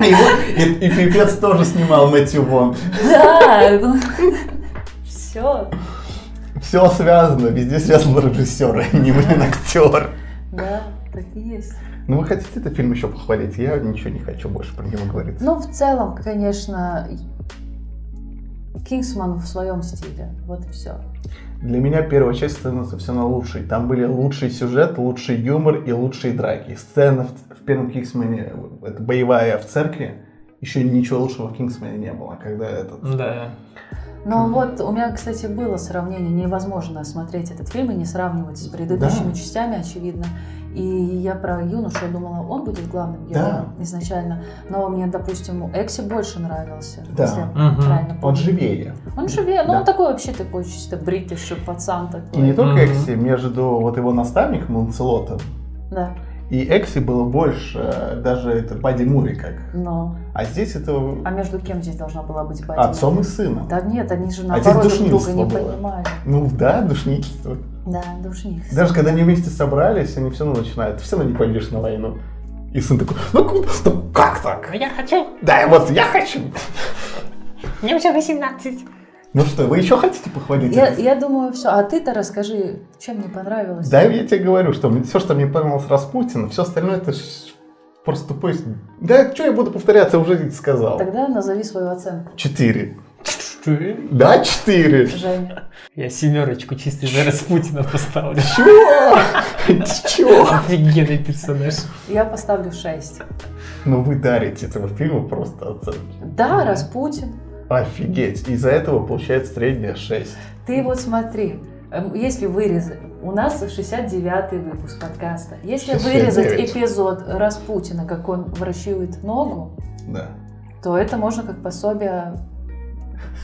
И, вот- и- и пипец тоже снимал Мэтью Вон. Да, все. Все связано, везде связан режиссер, а не блин, актер. Да, так и есть. Ну, вы хотите этот фильм еще похвалить? Я ничего не хочу больше про него говорить. Ну, в целом, конечно, Кингсман в своем стиле. Вот и все. Для меня первая часть становится все на лучшей. Там были лучший сюжет, лучший юмор и лучшие драки. Сцена в, в первом Кингсмане, это боевая в церкви, еще ничего лучшего в Кингсмане не было. Когда этот... Да. Но вот у меня, кстати, было сравнение. Невозможно смотреть этот фильм и не сравнивать с предыдущими Да. частями, очевидно. И я про юношу я думала, он будет главным героем изначально. Но мне, допустим, Экси больше нравился. Да. Если я Мгм. правильно Он помню. живее. Он живее, но Да. он такой вообще такой чисто бритиш пацан такой. И не только Мгм. Экси, между вот его наставником Ланцелотом Да, и Экси было больше, э, даже это боди-муви как. но... А здесь это А между кем здесь должна была быть Бадди? отцом и сыном. Да нет, они же А здесь наоборот друг друга не было. понимали. Ну да, душничество. Да, душник. Даже когда они вместе собрались, они все равно начинают, все равно не пойдешь на войну. И сын такой, ну, ну как так? Я хочу. Да, вот я хочу. Мне уже 18. Ну что, вы еще хотите похвалить? Я, я думаю, все. А ты-то расскажи, чем мне понравилось. Да, я тебе говорю, что все, что мне понравилось Распутин, все остальное это просто тупой... Да, что я буду повторяться, уже сказал. Тогда назови свою оценку. Четыре. Да, четыре. Женя. Я семерочку чисто за Распутина поставлю. Чего? Чего? Офигенный персонаж. Я поставлю 6. Ну вы дарите этому фильму просто оценки. Да, Распутин. Офигеть. Из-за этого получается средняя 6. Ты вот смотри, эм, если вырезать, у нас 69-й выпуск подкаста. Если 69. вырезать эпизод Распутина, как он вращивает ногу, Да. то это можно как пособие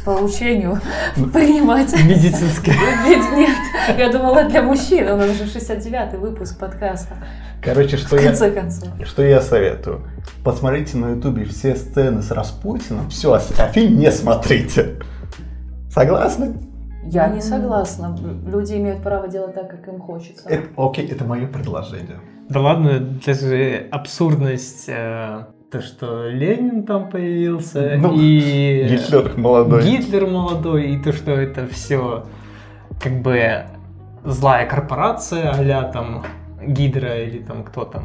по учению принимать. Медицинская. Ведь нет, я думала для мужчин, у нас уже 69-й выпуск подкаста. Короче, что В я, что я советую? Посмотрите на ютубе все сцены с Распутиным, все, а фильм не смотрите. Согласны? Я не согласна. Люди имеют право делать так, как им хочется. Это, окей, это мое предложение. Да ладно, даже абсурдность, э, то, что Ленин там появился, Ну, и Гитлер молодой. Гитлер молодой, и то, что это все как бы злая корпорация, а там Гидра или там кто там.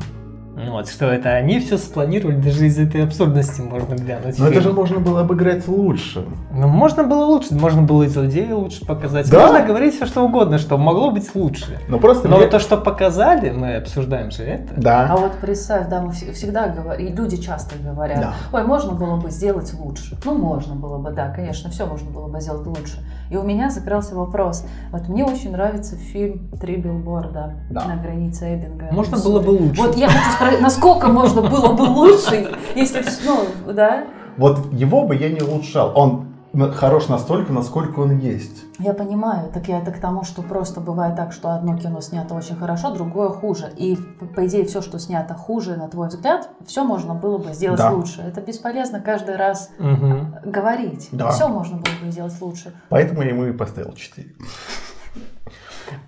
Ну Вот, что это они все спланировали, даже из этой абсурдности можно глянуть. Но это фильм. же можно было обыграть лучше. Ну, можно было лучше, можно было и злодея лучше показать. Да? Можно говорить все что угодно, что могло быть лучше. Но просто Но мне- вот то, что показали, мы обсуждаем же это. Да. А вот представь, да, мы вс- всегда говорим, и люди часто говорят, Да. ой, можно было бы сделать лучше. Ну, можно было бы, да, конечно, все можно было бы сделать лучше. И у меня закрылся вопрос. Вот мне очень нравится фильм «Три билборда» Да. на границе Эббинга. Можно Миссури». было бы лучше. Вот я хочу спросить, насколько можно было бы лучше, если, ну, да? Вот его бы я не улучшал. Он хорош настолько, насколько он есть. Я понимаю, так я это к тому, что просто бывает так, что одно кино снято очень хорошо, другое хуже. И, по- идее, все, что снято хуже, на твой взгляд, все можно было бы сделать Да. лучше. Это бесполезно каждый раз Мгм. говорить. Да. Все можно было бы сделать лучше. Поэтому я ему и поставил 4.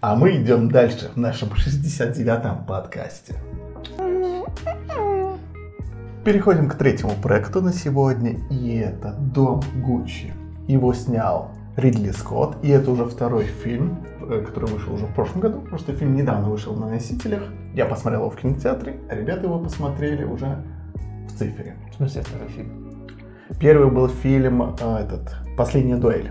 А мы идем дальше в нашем 69-м подкасте. Переходим к третьему проекту на сегодня, и это «Дом Гуччи». Его снял Ридли Скотт, и это уже второй фильм, э, который вышел уже в прошлом году, потому что фильм недавно вышел на носителях. Я посмотрел его в кинотеатре, а ребята его посмотрели уже в цифре. В смысле второй фильм? Первый был фильм э, этот «Последняя дуэль».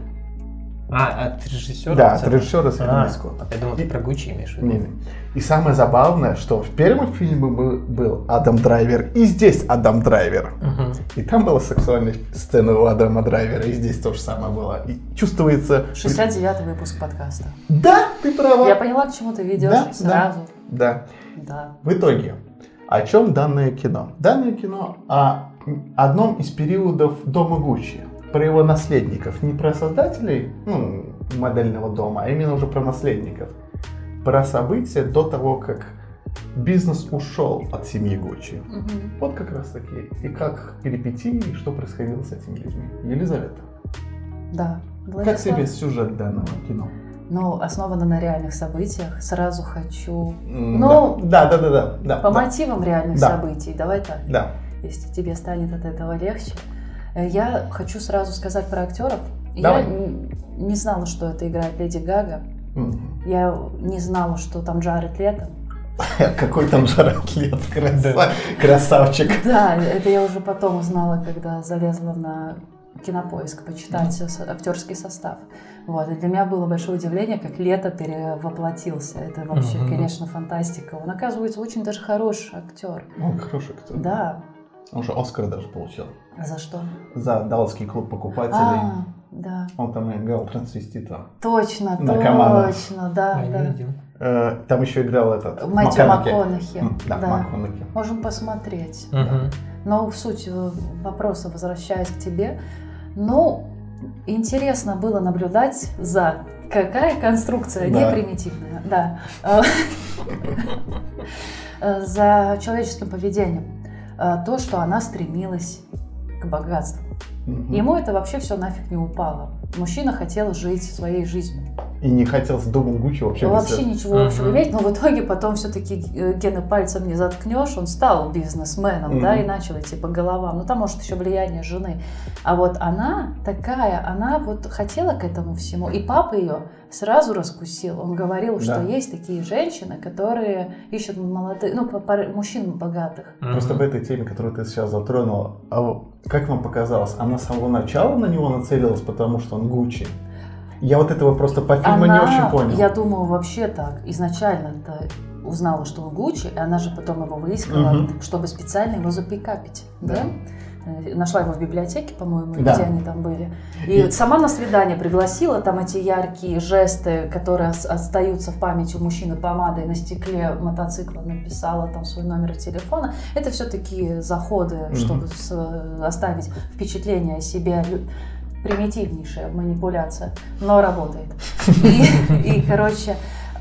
А, от режиссера? Да, от режиссера с Ридли А, Скотта. Я думал, ты про Гуччи имеешь в виду. Не-не. И самое забавное, что в первом фильме был, был Адам Драйвер, и здесь Адам Драйвер. Мгм. И там была сексуальная сцена у Адама Драйвера, и здесь то же самое было. И чувствуется... 69-й выпуск подкаста. Да, ты права. Я поняла, к чему ты ведешь Да, да. сразу. Да. Да. В итоге, о чем данное кино? Данное кино о одном из периодов дома Гуччи. Про его наследников. Не про создателей ну, модельного дома, а именно уже про наследников. Про события до того, как бизнес ушел от семьи Гуччи. Мгм. Вот как раз таки. И как перипетии, и что происходило с этими людьми. Елизавета, Да. как Владислав? тебе сюжет данного кино? Ну, основано на реальных событиях. Сразу хочу... Ну, да, да, да, да, да. По да, мотивам реальных Да. событий. Давай так. да. если тебе станет от этого легче. Э, Я хочу сразу сказать про актеров. Давай. Я не знала, что это играет Леди Гага. Мгм. Я не знала, что там Джаред Лето. Какой там Джаред Лето, краса- красавчик. Да, это я уже потом узнала, когда залезла на кинопоиск почитать актерский состав. Вот. И для меня было большое удивление, как Лето перевоплотился. Это вообще, Мгм. конечно, фантастика. Он, оказывается, очень даже хороший актер. Он хороший кто. Да. Он же Оскар даже получил. А за что? За Далласский клуб покупателей. А, да. Он там играл трансвестита. Точно, Наркомана. точно, да, А, да. Э, Там еще играл этот... Мэтью МакКонахи. Да, Да. МакКонахи. Можем посмотреть. Мгм. Но в суть э, вопроса, возвращаясь к тебе, ну, интересно было наблюдать за... Какая конструкция, Да. не примитивная, да. Э, За человеческим поведением. Э, То, что она стремилась к богатству. Мгм. Ему это вообще все нафиг не упало. Мужчина хотел жить своей жизнью. И не хотел с домом Гуччи вообще Вообще ничего общего иметь, но в итоге потом все-таки Гена пальцем не заткнешь, он стал бизнесменом, да, и начал идти по головам. Ну, там, может, еще влияние жены. А вот она такая, она вот хотела к этому всему, и папа ее сразу раскусил. Он говорил, что есть такие женщины, которые ищут молодых, ну, мужчин богатых. Просто в этой теме, которую ты сейчас затронула, а как вам показалось, она с самого начала на него нацелилась, потому что он Гуччи? Я вот этого просто по фильму она, не очень понял. Я думаю, вообще так. Изначально-то узнала, что он Гуччи, и она же потом его выискала, угу. чтобы специально его запикапить. Да? да? Э, нашла его в библиотеке, по-моему, да. где они там были. И, и сама на свидание пригласила, там эти яркие жесты, которые остаются в памяти у мужчины помадой на стекле мотоцикла, написала там свой номер телефона. Это все такие заходы, mm чтобы оставить впечатление о себе примитивнейшая манипуляция, но работает. И, и короче,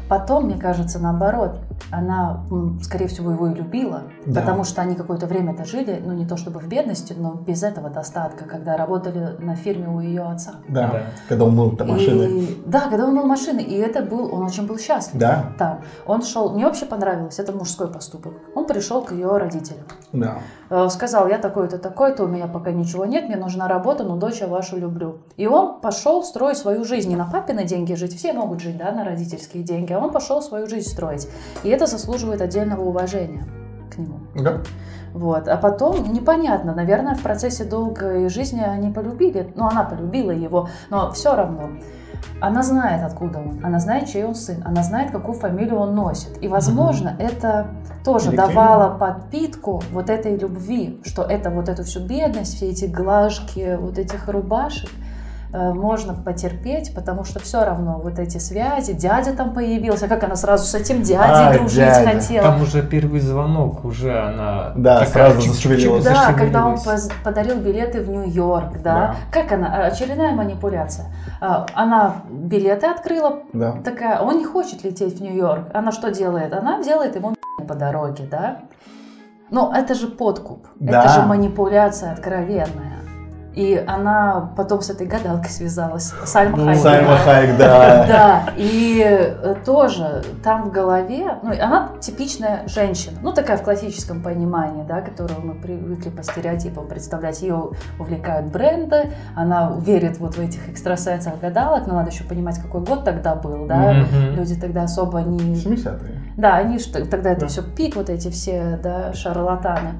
Потом, мне кажется, наоборот, она, скорее всего, его и любила, да. потому что они какое-то время-то жили, ну не то чтобы в бедности, но без этого достатка, когда работали на фирме у ее отца. Да, да. когда он мыл машины. И, да, когда он мыл машины, и это был, он очень был счастлив. Да. Там. Он шел, мне вообще понравилось, это мужской поступок. Он пришел к ее родителям. Да. Э, сказал, я такой-то, такой-то, у меня пока ничего нет, мне нужна работа, но дочь я вашу люблю. И он пошел строить свою жизнь, не на папины деньги жить, все могут жить, да, на родительские деньги, а он пошел свою жизнь строить. И это заслуживает отдельного уважения к нему. Да. Вот. А потом, непонятно, наверное, в процессе долгой жизни они полюбили, ну, она полюбила его, но все равно. Она знает, откуда он, она знает, чей он сын, она знает, какую фамилию он носит. И, возможно, угу. это тоже давало подпитку вот этой любви, что это вот эту всю бедность, все эти глажки, вот этих рубашек – можно потерпеть, потому что все равно вот эти связи, дядя там появился, как она сразу с этим дядей а, дружить дядя. хотела. Там уже первый звонок, уже она да, сразу зашевелилась. Да, когда он подарил билеты в Нью-Йорк, да. да. Как она? Очередная манипуляция. А, она билеты открыла, да. такая, он не хочет лететь в Нью-Йорк. Она что делает? Она делает ему по дороге, да. Но это же подкуп, да. это же манипуляция откровенная. И она потом с этой гадалкой связалась. Сальма ну, Хайек. Сальма Хайек, да. Да, и э, тоже там в голове, ну, она типичная женщина, ну, такая в классическом понимании, да, которую мы привыкли по стереотипам представлять. Ее увлекают бренды, она верит вот в этих экстрасенсов гадалок, но надо еще понимать, какой год тогда был, да, mm-hmm. люди тогда особо не... 70-е. Да, они тогда это да. все пик, вот эти все, да, шарлатаны.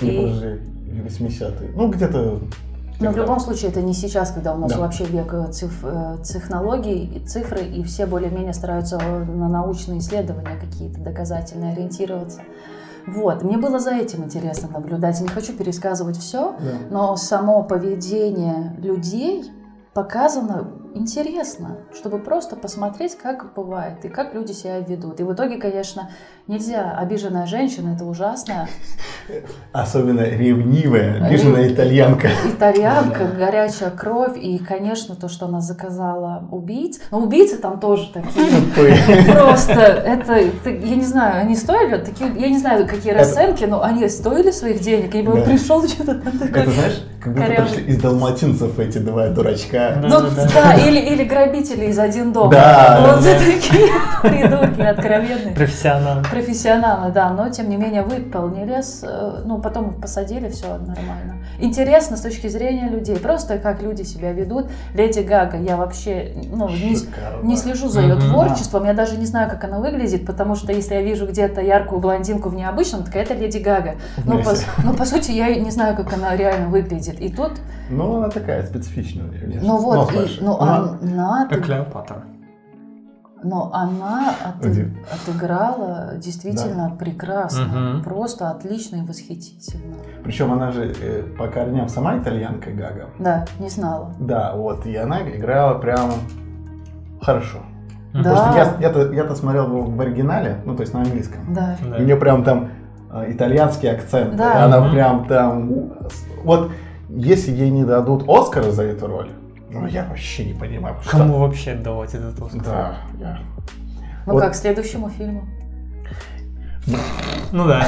И... подожди, 80-е. Ну, где-то но в любом случае это не сейчас, когда у нас да. вообще век э, циф, э, технологий, цифры, и все более-менее стараются на научные исследования какие-то доказательные ориентироваться. Вот, мне было за этим интересно наблюдать. Не хочу пересказывать все, да. но само поведение людей показано интересно, чтобы просто посмотреть, как бывает и как люди себя ведут. И в итоге, конечно, нельзя. Обиженная женщина – это ужасно. Особенно ревнивая, обиженная итальянка. Итальянка, горячая кровь. И, конечно, то, что она заказала убийц. Но убийцы там тоже такие. Просто это, я не знаю, они стоили, такие, я не знаю, какие расценки, но они стоили своих денег. Я пришел что-то там такое. Это знаешь, как будто пришли из далматинцев эти два дурачка. Ну да, или, или грабители из один дома. Да, вот да, такие придурки откровенные. Профессионалы. Профессионалы, да, но тем не менее выполнили, э, ну потом посадили, все нормально. Интересно с точки зрения людей, просто как люди себя ведут. Леди Гага, я вообще ну, не, не слежу за ее творчеством, я даже не знаю, как она выглядит, потому что если я вижу где-то яркую блондинку в необычном, так это Леди Гага. Но по, но по сути я не знаю, как она реально выглядит. И тут... Ну, она такая специфичная. Ну вот, и, ну, она... Как Клеопатра. Но она от, отыграла действительно да. прекрасно, угу. просто отлично и восхитительно. Причем она же э, по корням сама итальянка Гага. Да, не знала. Да, вот, и она играла прямо хорошо. Да. Потому что я, я-то, я-то смотрел в оригинале, ну то есть на английском. Да. да. у нее прям там э, итальянский акцент. Да. Она угу. прям там... Вот если ей не дадут Оскара за эту роль, ну, я вообще не понимаю. Кому что... вообще отдавать этот Оскар? Да, я... Ну вот. как, следующему фильму? Ну да.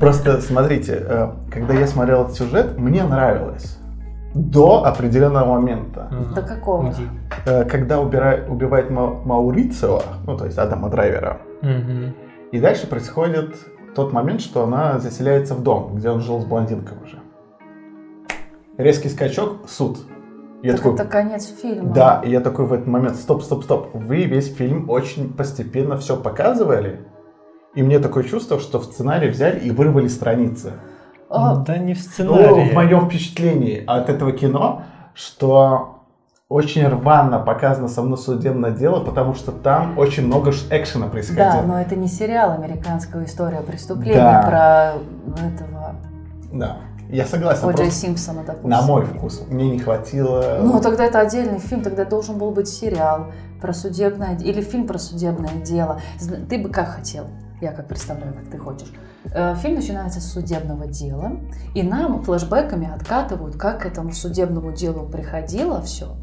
Просто смотрите, э, когда я смотрел этот сюжет, мне нравилось. до определенного момента. До какого? Э, Когда убивает Ма- Маурицио, ну то есть Адама Драйвера, и дальше происходит тот момент, что она заселяется в дом, где он жил с блондинкой уже. Резкий скачок, суд. Я Так такой, это конец фильма. да, и я такой в этот момент, стоп, стоп, стоп, вы весь фильм очень постепенно все показывали, и мне такое чувство, что в сценарий взяли и вырвали страницы. О, Да не в Ну, сценарии. в моем впечатлении от этого кино, что очень рвано показано со мной судебное дело, потому что там очень много экшена да, происходило. но это не сериал «Американская история преступлений» Да. про этого Да, я согласен. О. Джей Симпсона, допустим. на мой вкус. Мне не хватило... Ну, тогда это отдельный фильм, тогда должен был быть сериал про судебное или фильм про судебное дело. Ты бы как хотел? Я как представляю, как ты хочешь. Э, Фильм начинается с судебного дела, и нам флешбеками откатывают, как к этому судебному делу приходило все.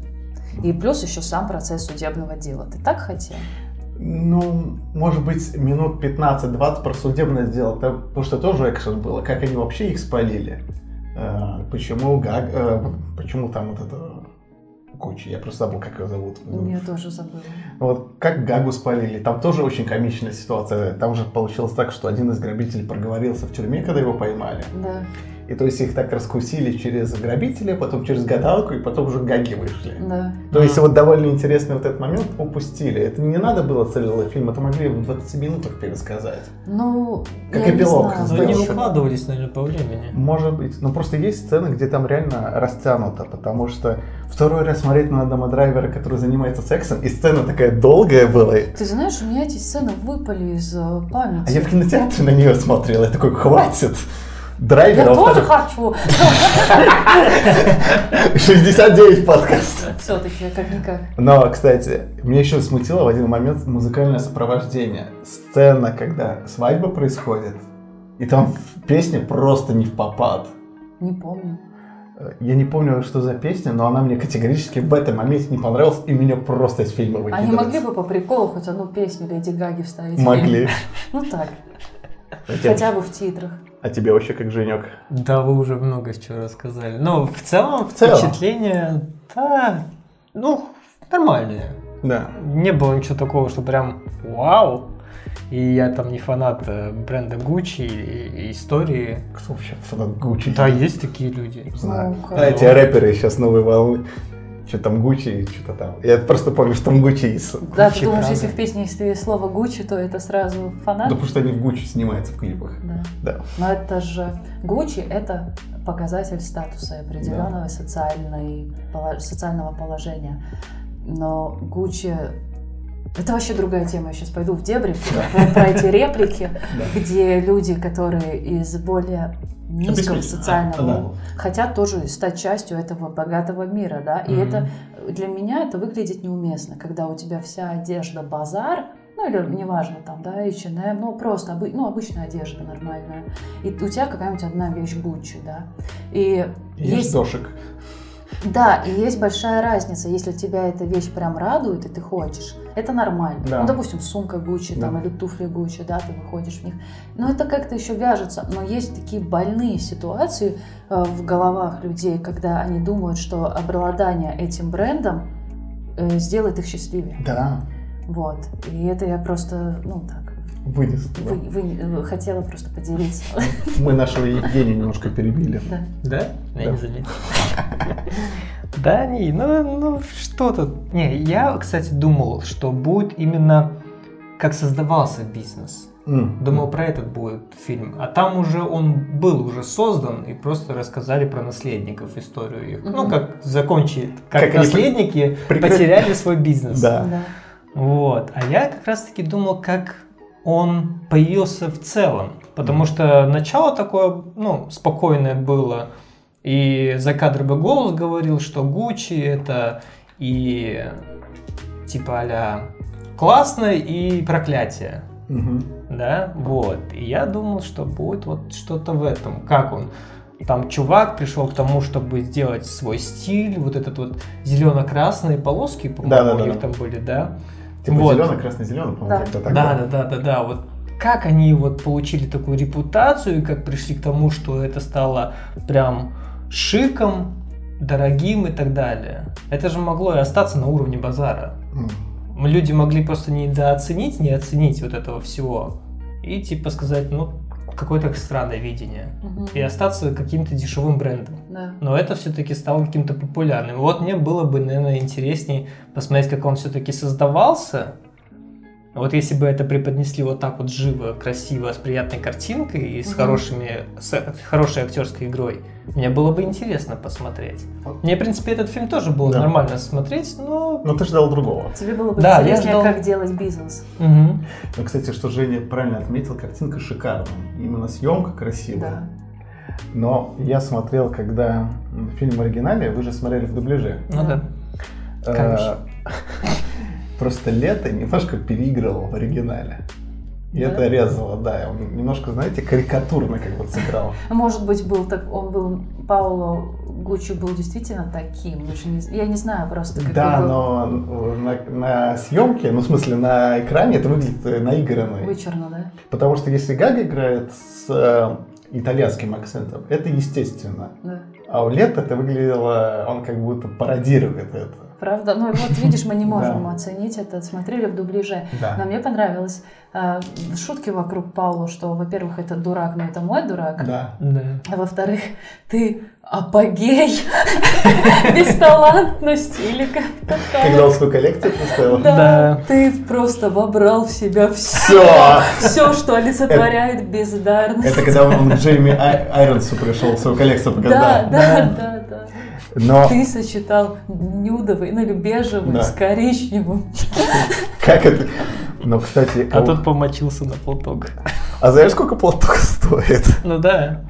И плюс еще сам процесс судебного дела. Ты так хотел? Ну, может быть, минут 15-20 про судебное дело, потому что тоже экшен было, как они вообще их спалили. Э, Почему Гаг... э, Почему там вот это... Куча, я просто забыл, как ее зовут. Я тоже забыла. Вот как Гагу спалили, там тоже очень комичная ситуация. Там же получилось так, что один из грабителей проговорился в тюрьме, когда его поймали. Да, И то есть их так раскусили через грабителя, потом через гадалку, и потом уже гаги вышли. да. То есть вот довольно интересный вот этот момент упустили. Это не надо было целый фильм, это могли в 20 минутах пересказать. Ну, Как я не эпилог. знаю, Но они укладывались, наверное, по времени. Может быть. Но просто есть сцены, где там реально растянуто, потому что второй раз смотреть на Адама Драйвера, который занимается сексом, и сцена такая долгая была. Ты знаешь, у меня эти сцены выпали из э, памяти. А я в кинотеатре на нее смотрел, я такой, хватит. Драйвер, Я а тоже во-вторых, хочу. 69 подкаст. Все-таки, как-никак. Но, кстати, меня еще смутило в один момент музыкальное сопровождение. Сцена, когда свадьба происходит, и там песня просто не в попад. Не помню. Я не помню, что за песня, но она мне категорически в этом моменте не понравилась, и меня просто из фильма выкидывает. Они могли бы по приколу хоть одну песню Леди Гаги вставить? Могли. Ну так, хотя бы в титрах. А тебе вообще как Женек? Да, вы уже много чего рассказали. Но в целом, В целом. впечатление, да, ну, нормальные. Да. Не было ничего такого, что прям вау. И я там не фанат э, бренда Gucci и, и истории. Кто вообще фанат Гуччи? Да, есть такие люди. Знаю. Ну, а эти рэперы сейчас новые волны. Что там Гуччи, что-то там. Я просто помню, что там Гуччи есть. Да, Гуччи, ты думаешь, правда. если в песне есть слово Гуччи, то это сразу Да фанат? потому что они в Гуччи снимаются в клипах. Да. Да. Но это же Гуччи это показатель статуса и определенного социальной, поло- социального положения. Но Гуччи это вообще другая тема. Я сейчас пойду в дебри про, про эти реплики, Да. где люди, которые из более низкого Обеспеченные. социального А, да. хотят тоже стать частью этого богатого мира, да. И Мгм. это для меня это выглядит неуместно, когда у тебя вся одежда базар, ну или неважно там, да, H&M, ну просто обы- ну, обычная одежда нормальная, и у тебя какая-нибудь одна вещь Гуччи, да, и Есть есть, дошек. да, и есть большая разница, если тебя эта вещь прям радует и ты хочешь, это нормально. Да. Ну, допустим, сумка Гуччи там Да. или туфли Гуччи, да, ты выходишь в них, но это как-то еще вяжется, но есть такие больные ситуации э, в головах людей, когда они думают, что обладание этим брендом э, сделает их счастливее. Да. Вот. И это я просто, ну так, Вынес. вы, вы- э, хотела просто поделиться. Мы нашего Евгения немножко перебили. Да. Да? Я Да. не заметил. Да, не, ну, ну что тут. Не, я, кстати, думал, что будет именно как создавался бизнес. М. Думал, про этот будет фильм. А там уже он был уже создан, и просто рассказали про наследников историю их. Ну, Мгм. как закончить, как, Как наследники прекрати- потеряли свой бизнес. Да. Да. Вот. А я как раз таки думал, как он появился в целом. Потому что начало такое, ну, спокойное было. И закадровый голос говорил, что Гуччи это и типа а классно и проклятие. Мгм. Да, вот. И я думал, что будет вот что-то в этом. Как он? Там чувак пришел к тому, чтобы сделать свой стиль, вот этот вот зелено-красные полоски, по-моему, Да-да-да. у них там были, да? Типа Вот. зеленый, красный, зеленый, по-моему, Да. как-то так. Да, да, да, да, да. Вот как они вот получили такую репутацию, и как пришли к тому, что это стало прям шиком, дорогим и так далее. Это же могло и остаться на уровне базара. Mm. Люди могли просто недооценить, не оценить вот этого всего. И типа сказать, ну, какое-то странное видение. Мгм. И остаться каким-то дешевым брендом. Да. Но это все-таки стало каким-то популярным. Вот мне было бы, наверное, интереснее посмотреть, как он все-таки создавался. Вот если бы это преподнесли вот так вот живо, красиво, с приятной картинкой и с, Мгм. хорошими, с хорошей актерской игрой, мне было бы интересно посмотреть. Мне, в принципе, этот фильм тоже было Да. нормально смотреть, но... Но ты ждал другого. Тебе было бы Да, интереснее, ждал- как делать бизнес. Мгм. Но, кстати, что Женя правильно отметил, картинка шикарная. Именно съемка красивая. Да. Но я смотрел, когда фильм в оригинале, вы же смотрели в дубляже. Ну Да. Э, Конечно. Просто лето немножко переигрывал в оригинале. И Да? это резало, да. Он немножко, знаете, карикатурно как бы сыграл. Может быть, был так, он был, Пауло Гуччи был действительно таким. не- я не знаю просто, какой Да, был но на, на съемке, ну в смысле на экране это выглядит наигранно. вычурно, да? Потому что если Гага играет с э, итальянским акцентом, это естественно. Да. А у Лето это выглядело, он как будто пародирует это. Правда? Ну вот видишь, мы не можем Да. оценить это, смотрели в дубляже. Да. Но мне понравилось э, шутки вокруг Паулу, что, во-первых, это дурак, но это мой дурак. Да. Да. А во-вторых, ты апогей бесталантности или как-то так. Когда он свою коллекцию поставил. Да, Да. ты просто вобрал в себя все, Все! что олицетворяет бездарность. Это когда он к Джейми Ай- Айронсу пришел свою коллекцию Да, показать. да, да, да. Но Ты сочетал нюдовый, ну или бежевый Да. с коричневым. как это? Но, кстати, А кого- тут помочился на платок. а знаешь, сколько платок стоит? Ну да.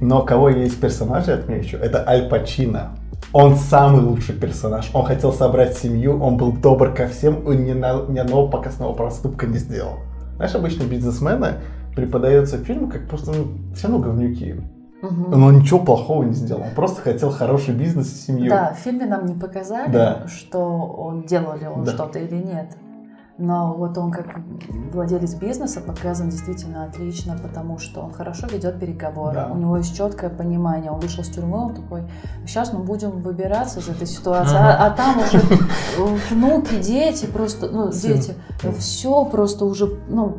Но кого я из персонажей отмечу, это Аль Пачино. Он самый лучший персонаж. Он хотел собрать семью, он был добр ко всем, он ни, на- ни одного показного проступка не сделал. Знаешь, обычно бизнесмены преподаются в фильму как просто ну, все равно говнюки. Мгм. Но он ничего плохого не сделал. Он просто хотел хороший бизнес и семью. Да, в фильме нам не показали, Да. что он делал ли он Да. что-то или нет. Но вот он как владелец бизнеса показан действительно отлично, потому что он хорошо ведет переговоры. Да. У него есть четкое понимание. Он вышел с тюрьмы, он такой, сейчас мы будем выбираться из этой ситуации. А, а там уже внуки, дети, просто, ну, Сын. дети, все просто уже, ну,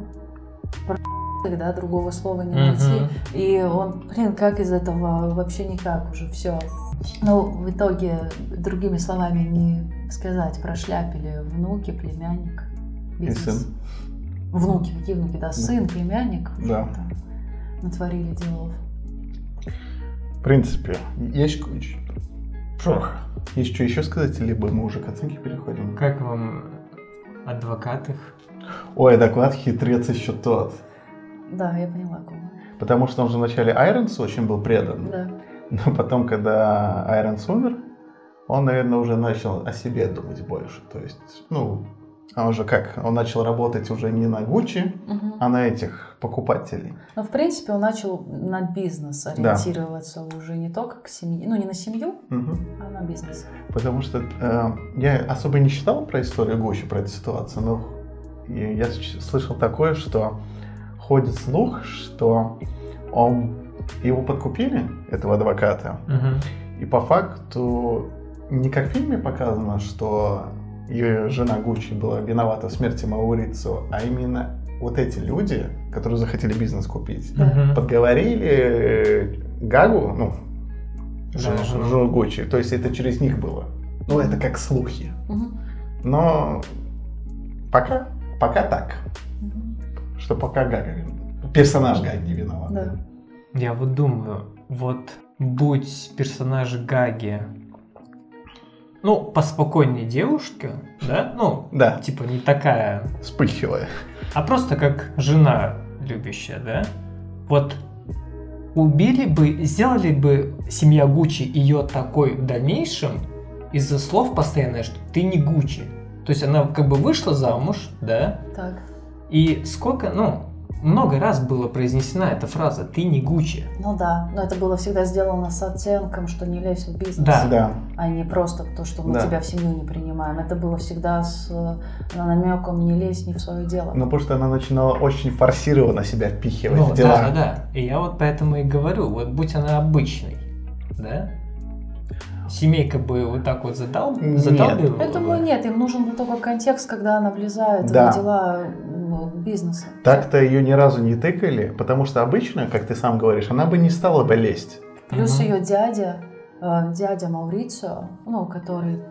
да, другого слова не найти. И он, блин, как из этого вообще никак уже все. Ну, в итоге, другими словами не сказать, прошляпили внуки, племянник, И бизнес. сын. Внуки, какие внуки, да, сын, племянник. в Да. Натворили делов. В принципе, есть куча. Есть что еще сказать, либо мы уже к оценке переходим? Как вам адвокат их? Ой, доклад хитрец еще тот. Да, я поняла, кого. Потому что он же вначале Айронсу очень был предан. Да. Но потом, когда Айронс умер, он, наверное, уже начал о себе думать больше. То есть, ну, а он же как? Он начал работать уже не на Гуччи, Мгм. а на этих покупателей. Но, в принципе, он начал на бизнес ориентироваться уже не только к семье, ну, не на семью, Мгм. а на бизнес. Потому что э, я особо не читал про историю Гуччи, про эту ситуацию, но я слышал такое, что ходит слух, что он его подкупили, этого адвоката, Мгм. и по факту не как в фильме показано, что ее жена Гуччи была виновата в смерти Маурицу, а именно вот эти люди, которые захотели бизнес купить. Мгм. подговорили Гагу, ну, жену, жену. жену Гуччи, то есть это через них было. Ну, это как слухи. Мгм. Но пока, пока так, Мгм. что пока Гага, персонаж Гаги виноват. Да. Я вот думаю, вот будь персонаж Гаги, ну, поспокойнее девушка, да, ну, Да, типа не такая, вспыхивая. а просто как жена любящая, да, вот убили бы, сделали бы семья Гуччи ее такой в дальнейшем из-за слов постоянно, что ты не Гуччи. То есть она как бы вышла замуж, да, Так. и сколько, ну, много раз было произнесена эта фраза «ты не Гуччи». Ну да, но это было всегда сделано с оценком, что не лезь в бизнес. Да. Да. А не просто то, что мы Да. тебя в семью не принимаем. Это было всегда с э, намеком не лезь не в свое дело. Ну, потому что она начинала очень форсированно себя впихивать Ну, в дела. да, да, да. И я вот поэтому и говорю, вот будь она обычной, да? семейка бы вот так вот задал, Нет. задалбивала Я думаю, бы. нет, им нужен был только контекст, когда она влезает Да. в дела бизнеса. Так-то ее ни разу не тыкали, потому что обычно, как ты сам говоришь, она бы не стала бы лезть. Плюс Мгм. ее дядя, э, дядя Маурицио, ну, который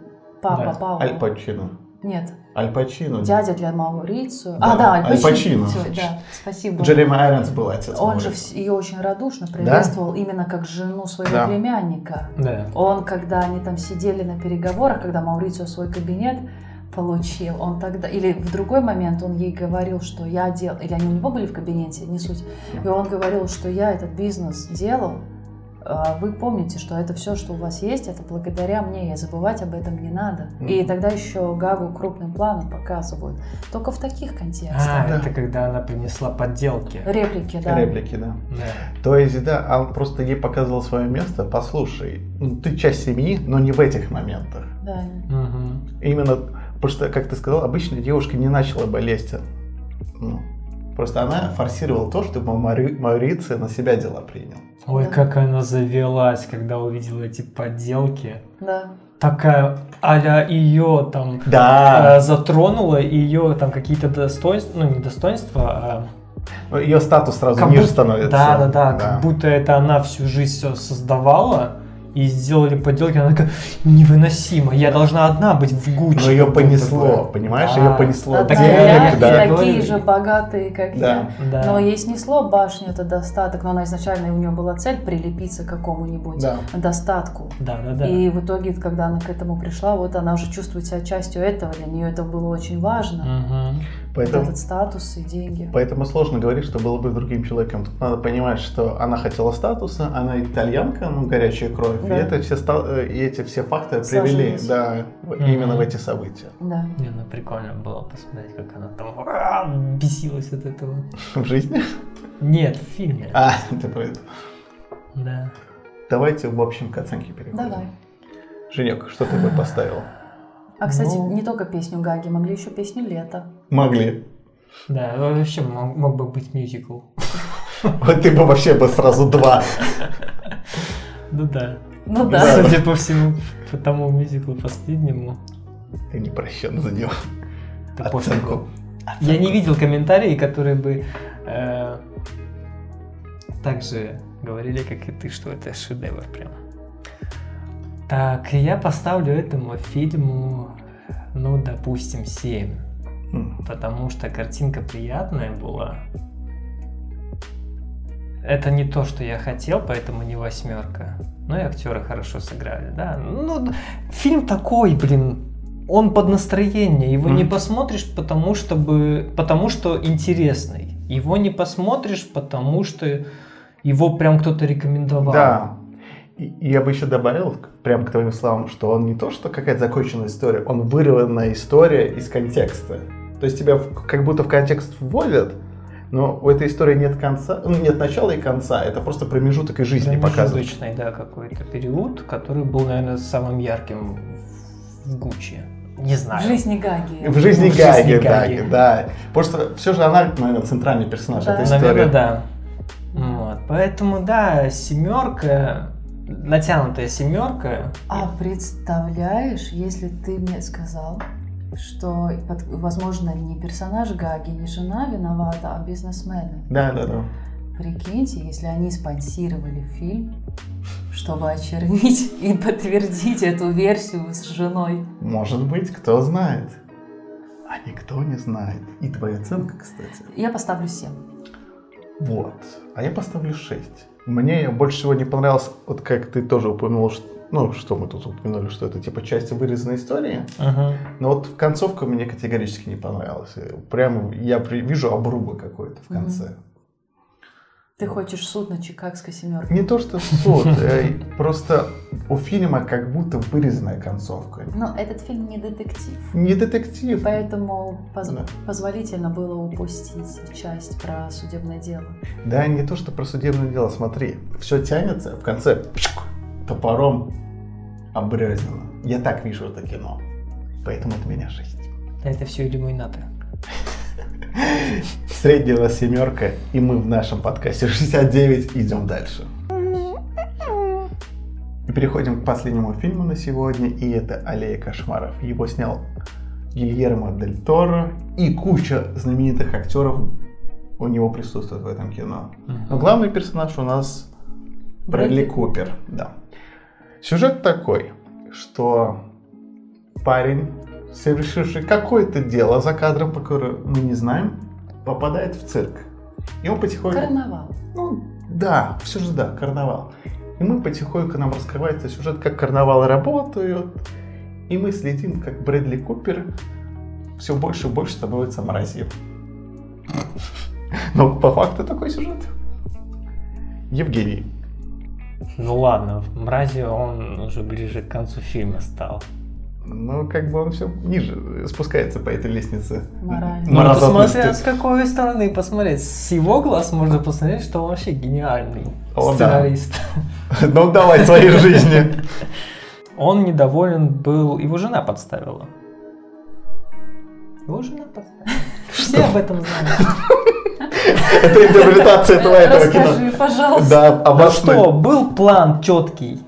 папа Да. Паула. Аль Пачино. Нет, Аль Пачино. дядя для Маурицио. Да, А, да, Аль Аль Пачино. Пачино. Да, спасибо. Джереми Айронс был отец. Он же Маурицио. ее очень радушно приветствовал именно как жену своего Да. племянника. Да. Он, когда они там сидели на переговорах, когда Маурицио свой кабинет получил, он тогда, или в другой момент он ей говорил, что я делал, или они у него были в кабинете, не суть, и он говорил, что я этот бизнес делал, а вы помните, что это все, что у вас есть, это благодаря мне, и забывать об этом не надо. И Мгм. тогда еще Гагу крупным планом показывают. Только в таких А, контекстах. Да. это когда она принесла подделки. Реплики, да. Реплики, да. Да. То есть, да, а он просто ей показывал свое место. Послушай, ну, ты часть семьи, но не в этих моментах. Да. Мгм. Именно, потому что, как ты сказал, обычно девушка не начала бы лезть. Ну, просто она форсировала то, чтобы Мари- Маурицио на себя дела принял. Ой, Да. как она завелась, когда увидела эти подделки. Да. Такая а-ля ее там Да. э, затронула, и ее там какие-то достоинства, ну не достоинства, а Ее статус сразу как ниже будто- становится. Да, да, да, как будто это она всю жизнь все создавала. И сделали подделки, она такая невыносимо. Я должна одна быть в Гуччи. Но ее понесло, бы. понимаешь? Да. Ее понесло Да, так да, я- и да. я такие же богатые, как Да. я. Да. Но ей снесло башню, это достаток, но она изначально, у нее была цель прилепиться к какому-нибудь Да. достатку. Да, да, да. И в итоге, когда она к этому пришла, вот она уже чувствует себя частью этого, для нее это было очень важно. Мгм. Поэтому, этот статус и деньги. поэтому сложно говорить, что было бы с другим человеком. Тут надо понимать, что она хотела статуса, она итальянка, ну, горячая кровь. Да. И, это все, и эти все факты привели да, Мгм. именно в эти события. Да. Не, ну прикольно было посмотреть, как она там а, бесилась от этого. В жизни? Нет, в фильме. А, ты про это. Да. Давайте в общем к оценке переходим. Давай. Женек, что ты бы поставил? А, кстати, Ну. не только песню Гаги, могли еще песню «Лето». Могли. Да, вообще мог, мог бы быть мюзикл. Вот ты бы вообще бы сразу два. Ну да. Ну Да. Судя по всему, по тому мюзиклу последнему, Ты не прощен за него. это Оценку. Я не видел комментарии, которые бы э, так же говорили, как и ты, что это шедевр прям. Так, я поставлю этому фильму, ну, допустим, 7. М, Потому что картинка приятная была. Это не то, что я хотел, поэтому не восьмерка. Но и актеры хорошо сыграли, да. Ну, фильм такой, блин, он под настроение. Его не Мгм. посмотришь, потому что, бы, потому что интересный. Его не посмотришь, потому что его прям кто-то рекомендовал. Да. И, и я бы еще добавил, прям к твоим словам, что он не то, что какая-то законченная история, он вырванная история из контекста. То есть тебя в- как будто в контекст вводят, но у этой истории нет конца, ну, нет начала и конца. Это просто промежуток из жизни показывает. Промежуточный, да, какой-то период, который был, наверное, самым ярким в Гуччи. Не знаю. В жизни Гаги. В жизни В жизни Гаги, Гаги. Гаги, да. Что все же она, наверное, центральный персонаж Да. этой истории. Наверное, да. Вот. Поэтому, да, семерка, натянутая семерка. А представляешь, если ты мне сказал, что, возможно, не персонаж Гаги, не жена виновата, а бизнесмены. Да, да, да. Прикиньте, если они спонсировали фильм, чтобы очернить и подтвердить эту версию с женой. Может быть, кто знает. А никто не знает. И твоя оценка, кстати. Я поставлю 7. Вот. А я поставлю 6. Мне больше всего не понравилось, вот как ты тоже упомянул, что, ну, что мы тут упомянули, что это типа часть вырезанной истории. Но вот концовка мне категорически не понравилась. Прям я при- вижу обрубы какой-то в конце. Ты хочешь суд на Чикагской семерке? Не то, что суд, э, просто у фильма как будто вырезанная концовка. Но этот фильм не детектив. Не детектив. Поэтому поз- Да. позволительно было упустить часть про судебное дело. Да, не то, что про судебное дело, смотри. Все тянется, в конце пшук, топором обрезано. Я так вижу это кино. Поэтому от меня 6. Это все иллюминаты. Средняя семерка, и мы в нашем подкасте 69 идем дальше. И переходим к последнему фильму на сегодня, и это «Аллея кошмаров». Его снял Гильермо Дель Торо, и куча знаменитых актеров у него присутствует в этом кино. Но главный персонаж у нас Брэдли Купер, да. Сюжет такой, что парень, совершивший какое-то дело за кадром, по которому мы не знаем, попадает в цирк. И он потихоньку... Карнавал. Ну, да, все же да, карнавал. И мы потихоньку нам раскрывается сюжет, как карнавалы работают. И мы следим, как Брэдли Купер все больше и больше становится мразью. Но по факту такой сюжет. Евгений. Ну ладно, мразью он уже ближе к концу фильма стал. Ну, как бы он все ниже спускается по этой лестнице. Морально. Ну, посмотря с какой стороны посмотреть. С его глаз можно посмотреть, что он вообще гениальный О, да. сценарист. Ну, давай своей жизни. Он недоволен был, его жена подставила. Его жена подставила. Все об этом знают. Это интерпретация этого этого Расскажи, кино. пожалуйста. Да, Ну обоснуй. что, был план четкий.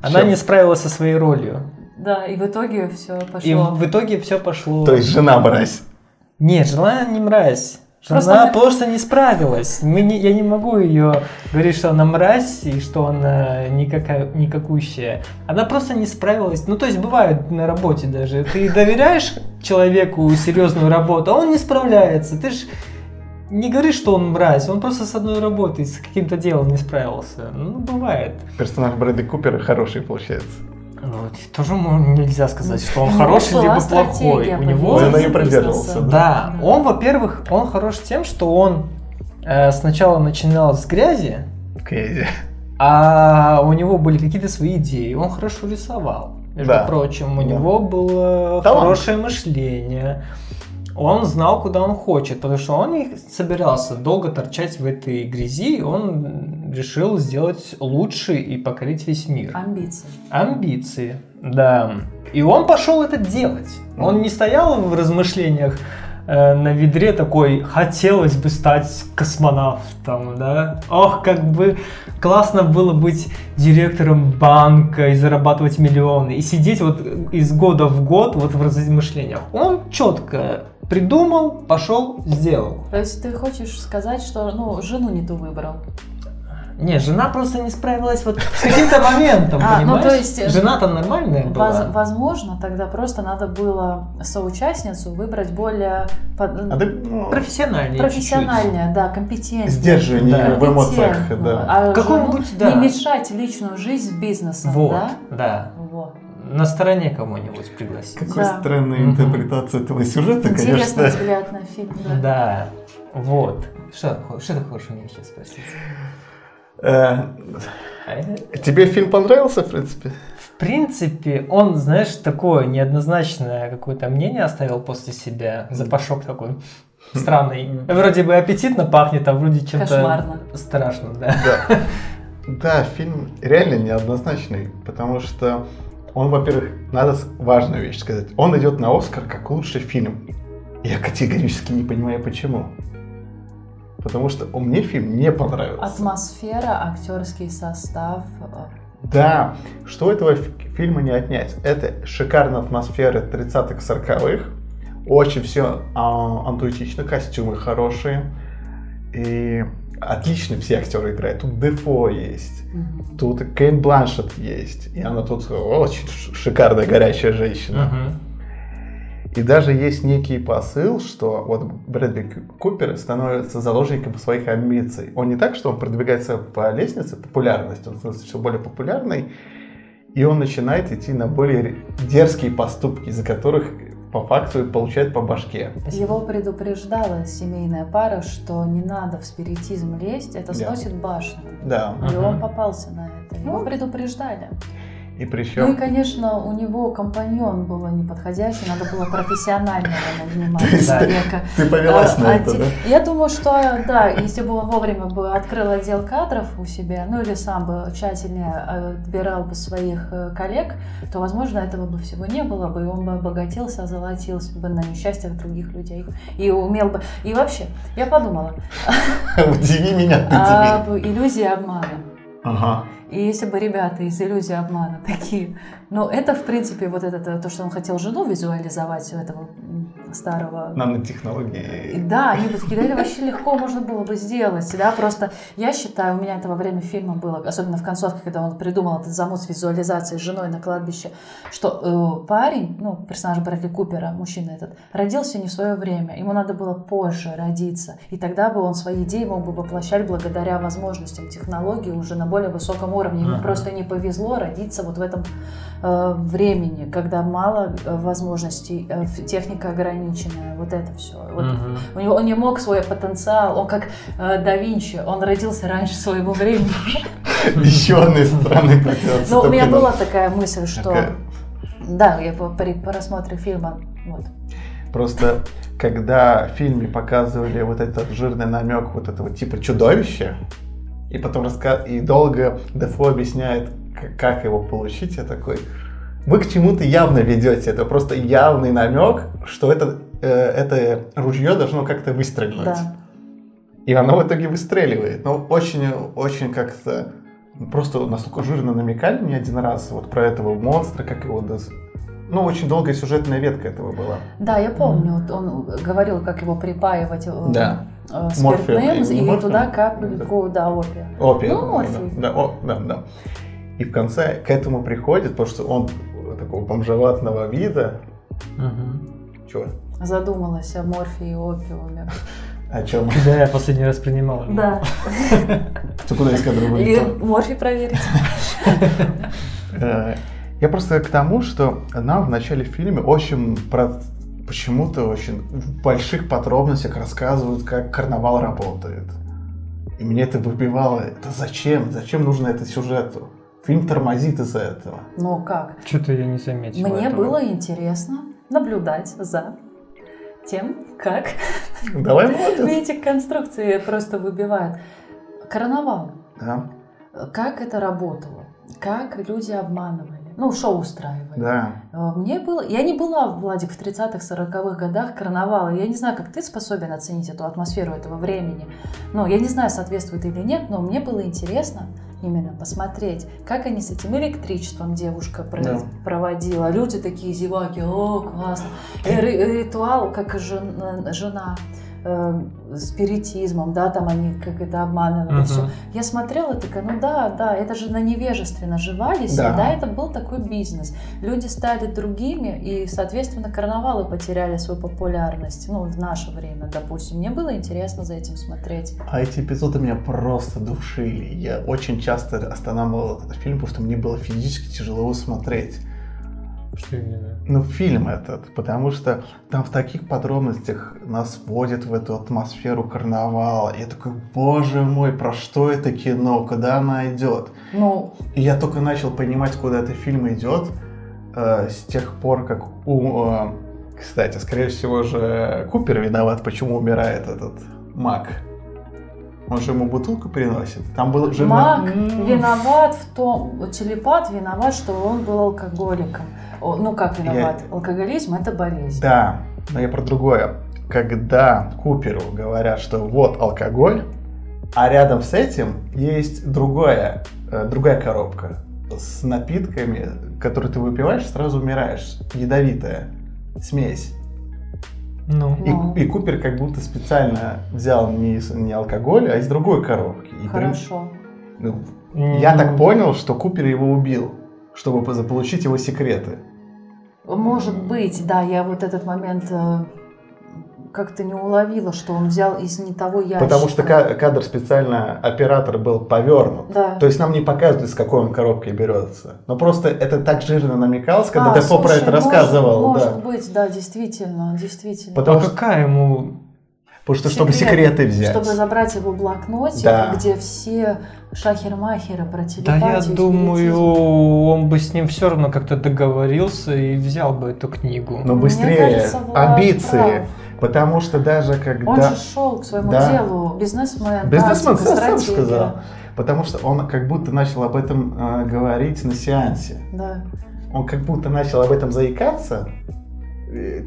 Она не справилась со своей ролью. Да, и в итоге все пошло. И в итоге все пошло. То есть жена мразь. Нет, жена не мразь. Жена Просто просто, не справилась. Мы не- я не могу ее говорить, что она мразь и что она никакая, никакущая. Она просто не справилась. Ну, то есть бывает на работе даже. Ты доверяешь человеку серьезную работу, а он не справляется. Ты же не говоришь, что он мразь. Он просто с одной работой, с каким-то делом не справился. Ну, бывает. Персонаж Брэдли Купера хороший получается. Ну, вот тоже нельзя сказать, что он У него хороший либо плохой. У него Он ее придерживался. Да, он, во-первых, он хорош тем, что он э, сначала начинал с грязи, Крейзи. а у него были какие-то свои идеи. Он хорошо рисовал. Между Да. прочим, у Да. него было Талант. хорошее мышление. Он знал, куда он хочет, потому что он не собирался долго торчать в этой грязи. Он решил сделать лучше и покорить весь мир. Амбиции. Амбиции, да. И он пошел это делать. Он не стоял в размышлениях э, на ведре такой, хотелось бы стать космонавтом, да. Ох, как бы классно было быть директором банка и зарабатывать миллионы. И сидеть вот из года в год вот в размышлениях. Он четко придумал, пошел, сделал. То есть ты хочешь сказать, что ну жену не ту выбрал? Не, жена просто не справилась вот с каким-то моментом, А, ну, понимаешь? то есть, э, Жена-то нормальная была. Воз- возможно, тогда просто надо было соучастницу выбрать более под- А ты ну, Профессиональнее профессиональная, да, компетентная. сдерживание Да. в эмоциях, да. А Какому-нибудь, жену да. не мешать личную жизнь с бизнесом, Вот, да? да. Вот. На стороне кого-нибудь пригласить. Какой Да. странная Мгм. интерпретация этого сюжета, Интересный конечно. взгляд на фильм, да. Да, вот. Что, что ты хочешь у меня сейчас спросить? Э, Тебе фильм понравился, в принципе? В принципе, он, знаешь, такое неоднозначное какое-то мнение оставил после себя. Запашок такой странный. Вроде бы аппетитно пахнет, а вроде чем-то Кошмарно. страшно, да. Да. Да, фильм реально неоднозначный, потому что он, во-первых, надо важную вещь сказать. Он идет на Оскар как лучший фильм. Я категорически не понимаю, почему. Потому что он- мне фильм не понравился. Атмосфера, актерский состав. э, Да, что этого фи- фильма не отнять? Это шикарная атмосфера 30-х, 40-х. Очень все антуитично, костюмы хорошие. И отлично все актеры играют. Тут Дефо есть. мгм. Тут Кейн Бланшет есть. И она тут очень шикарная, горячая женщина. Мгм. И даже есть некий посыл, что вот Брэдли Ку- Купер становится заложником своих амбиций. Он не так, что он продвигается по лестнице популярности, он становится все более популярный, и он начинает идти на более дерзкие поступки, из-за которых по факту и получает по башке. Его предупреждала семейная пара, что не надо в спиритизм лезть, это Да. сносит башню. Да. И Мгм. он попался на это. Его предупреждали. И Ну и, причем... конечно, у него компаньон был неподходящий, надо было профессионального нанимать человека. Ты повелась А, на это, да? Я думаю, что да, если бы он вовремя бы открыл отдел кадров у себя, ну или сам бы тщательнее э, отбирал бы своих э, коллег, то, возможно, этого бы всего не было бы, и он бы обогатился, озолотился бы на несчастьях других людей. И умел бы... И вообще, я подумала Удиви меня, ты теперь. об иллюзии обмана. Ага. И если бы ребята из иллюзии обмана такие, ну это в принципе вот это то, что он хотел жену визуализовать у этого старого. Нанотехнологии. Да, они бы такие, да это вообще легко можно было бы сделать, да, просто я считаю, у меня это во время фильма было, особенно в концовке, когда он придумал этот замут с визуализацией с женой на кладбище, что э, парень, ну, персонаж Брэдли Купера, мужчина этот, родился не в свое время, ему надо было позже родиться, и тогда бы он свои идеи мог бы воплощать благодаря возможностям технологий уже на более высоком уровне. Ему uh-huh. просто не повезло родиться вот в этом э, времени, когда мало э, возможностей, э, техника ограниченная, вот это все. Вот uh-huh. у него, он не мог свой потенциал, он как э, да Винчи, он родился раньше своего времени. Еще одной стороны Ну, у меня была такая мысль, что... Да, я при просмотре фильма, вот. Просто когда в фильме показывали вот этот жирный намек вот этого типа чудовища, и потом раска... и долго Дефо объясняет, как его получить, я такой, вы к чему-то явно ведете, это просто явный намек, что это, э, это ружье должно как-то выстрелить. Да. И оно в итоге выстреливает. Но очень, очень как-то просто настолько жирно намекали не один раз вот про этого монстра, как его ну, очень долгая сюжетная ветка этого была. Да, я помню, mm. он говорил, как его припаивать э, да. э, спиртным, и, и туда капельку, да, опия. Опия. Ну, морфий. Да, да, о, да, да. И в конце к этому приходит, потому что он такого бомжеватного вида. Угу. Чего? Задумалась о морфии и опиуме. О чем? Да, я последний раз принимал. Да. Ты куда из кадра И морфий проверить. Я просто к тому, что нам в начале фильма очень про почему-то очень в больших подробностях рассказывают, как карнавал работает. И мне это выбивало. Это зачем? Зачем нужно это сюжету? Фильм тормозит из-за этого. Ну как? Что-то я не заметил. Мне этого. было интересно наблюдать за тем, как Давай эти конструкции просто выбивают. Карнавал. Да. Как это работало? Как люди обманывали? Ну, шоу устраивали. Да. Э, мне было... Я не была, Владик, в 30-х, 40-х годах карнавала. Я не знаю, как ты способен оценить эту атмосферу этого времени. Ну, я не знаю, соответствует или нет, но мне было интересно именно посмотреть, как они с этим электричеством девушка да. проводила. Люди такие зеваки, о, классно. Ритуал, как жена, жена э, спиритизмом, да, там они как это обманывали, uh-huh. все. Я смотрела, такая, ну да, да, это же на невежестве наживались, да. и да, это был такой бизнес. Люди стали другими, и, соответственно, карнавалы потеряли свою популярность, ну, в наше время, допустим. Мне было интересно за этим смотреть. А эти эпизоды меня просто душили. Я очень часто останавливал этот фильм, потому что мне было физически тяжело его смотреть. Что именно? Ну, фильм этот, потому что там в таких подробностях нас вводят в эту атмосферу карнавала. Я такой, боже мой, про что это кино, куда она идет? Ну... И я только начал понимать, куда этот фильм идет э, с тех пор, как у... Э, кстати, скорее всего же Купер виноват, почему умирает этот маг. Он же ему бутылку приносит. Там был же... Маг виноват в том, телепат виноват, что он был алкоголиком. Ну как виноват? Я... Алкоголизм это болезнь. Да, но я про другое. Когда Куперу говорят, что вот алкоголь, а рядом с этим есть другое, э, другая коробка с напитками, которые ты выпиваешь, сразу умираешь. Ядовитая смесь. Ну. И, ну. и Купер как будто специально взял не, не алкоголь, а из другой коробки. И Хорошо. При... Ну, я так понял, что Купер его убил, чтобы заполучить его секреты. Может быть, да, я вот этот момент э, как-то не уловила, что он взял из не того ящика. Потому что кадр специально оператор был повернут. Да. То есть нам не показывают, из какой он коробки берется. Но просто это так жирно намекалось, когда а, Дефо про это может, рассказывал. Может да. быть, да, действительно, действительно. Потому а что какая ему Потому что, секреты, чтобы секреты взять. Чтобы забрать его блокнотик, да. где все шахер-махеры про телепатию. Да, я думаю, он бы с ним все равно как-то договорился и взял бы эту книгу. Но быстрее, кажется, амбиции. Прав. Потому что даже когда... Он же шел к своему да. делу, бизнесмен, Бизнесмен, сам сказал. Потому что он как будто начал об этом э, говорить на сеансе. Да. Он как будто начал об этом заикаться,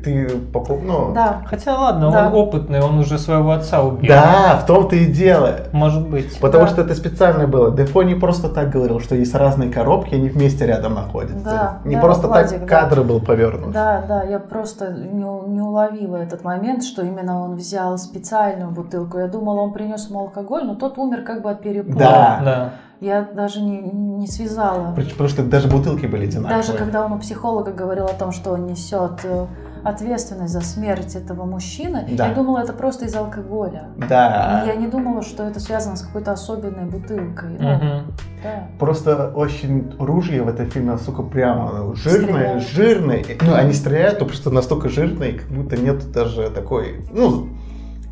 ты попу- ну, Да. Хотя ладно, Да. он опытный, он уже своего отца убил. Да, в том-то и дело. Может быть. Потому Да. что это специально было. Дефо не просто так говорил, что есть разные коробки, они вместе рядом находятся. Да, не да, просто Владик, так да. кадр был повернут. Да, да, я просто не, не уловила этот момент, что именно он взял специальную бутылку. Я думала, он принес ему алкоголь, но тот умер как бы от перепоя. Да. Да. Я даже не, не связала. Потому что даже бутылки были одинаковые. Даже когда он у психолога говорил о том, что он несет э, ответственность за смерть этого мужчины, Да. я думала, это просто из алкоголя. Да. Я не думала, что это связано с какой-то особенной бутылкой. Мгм. да. Просто очень ружья в этом фильме настолько прямо Стреляют. жирные. Ну, они стреляют, но просто настолько жирные, как будто нет даже такой, ну,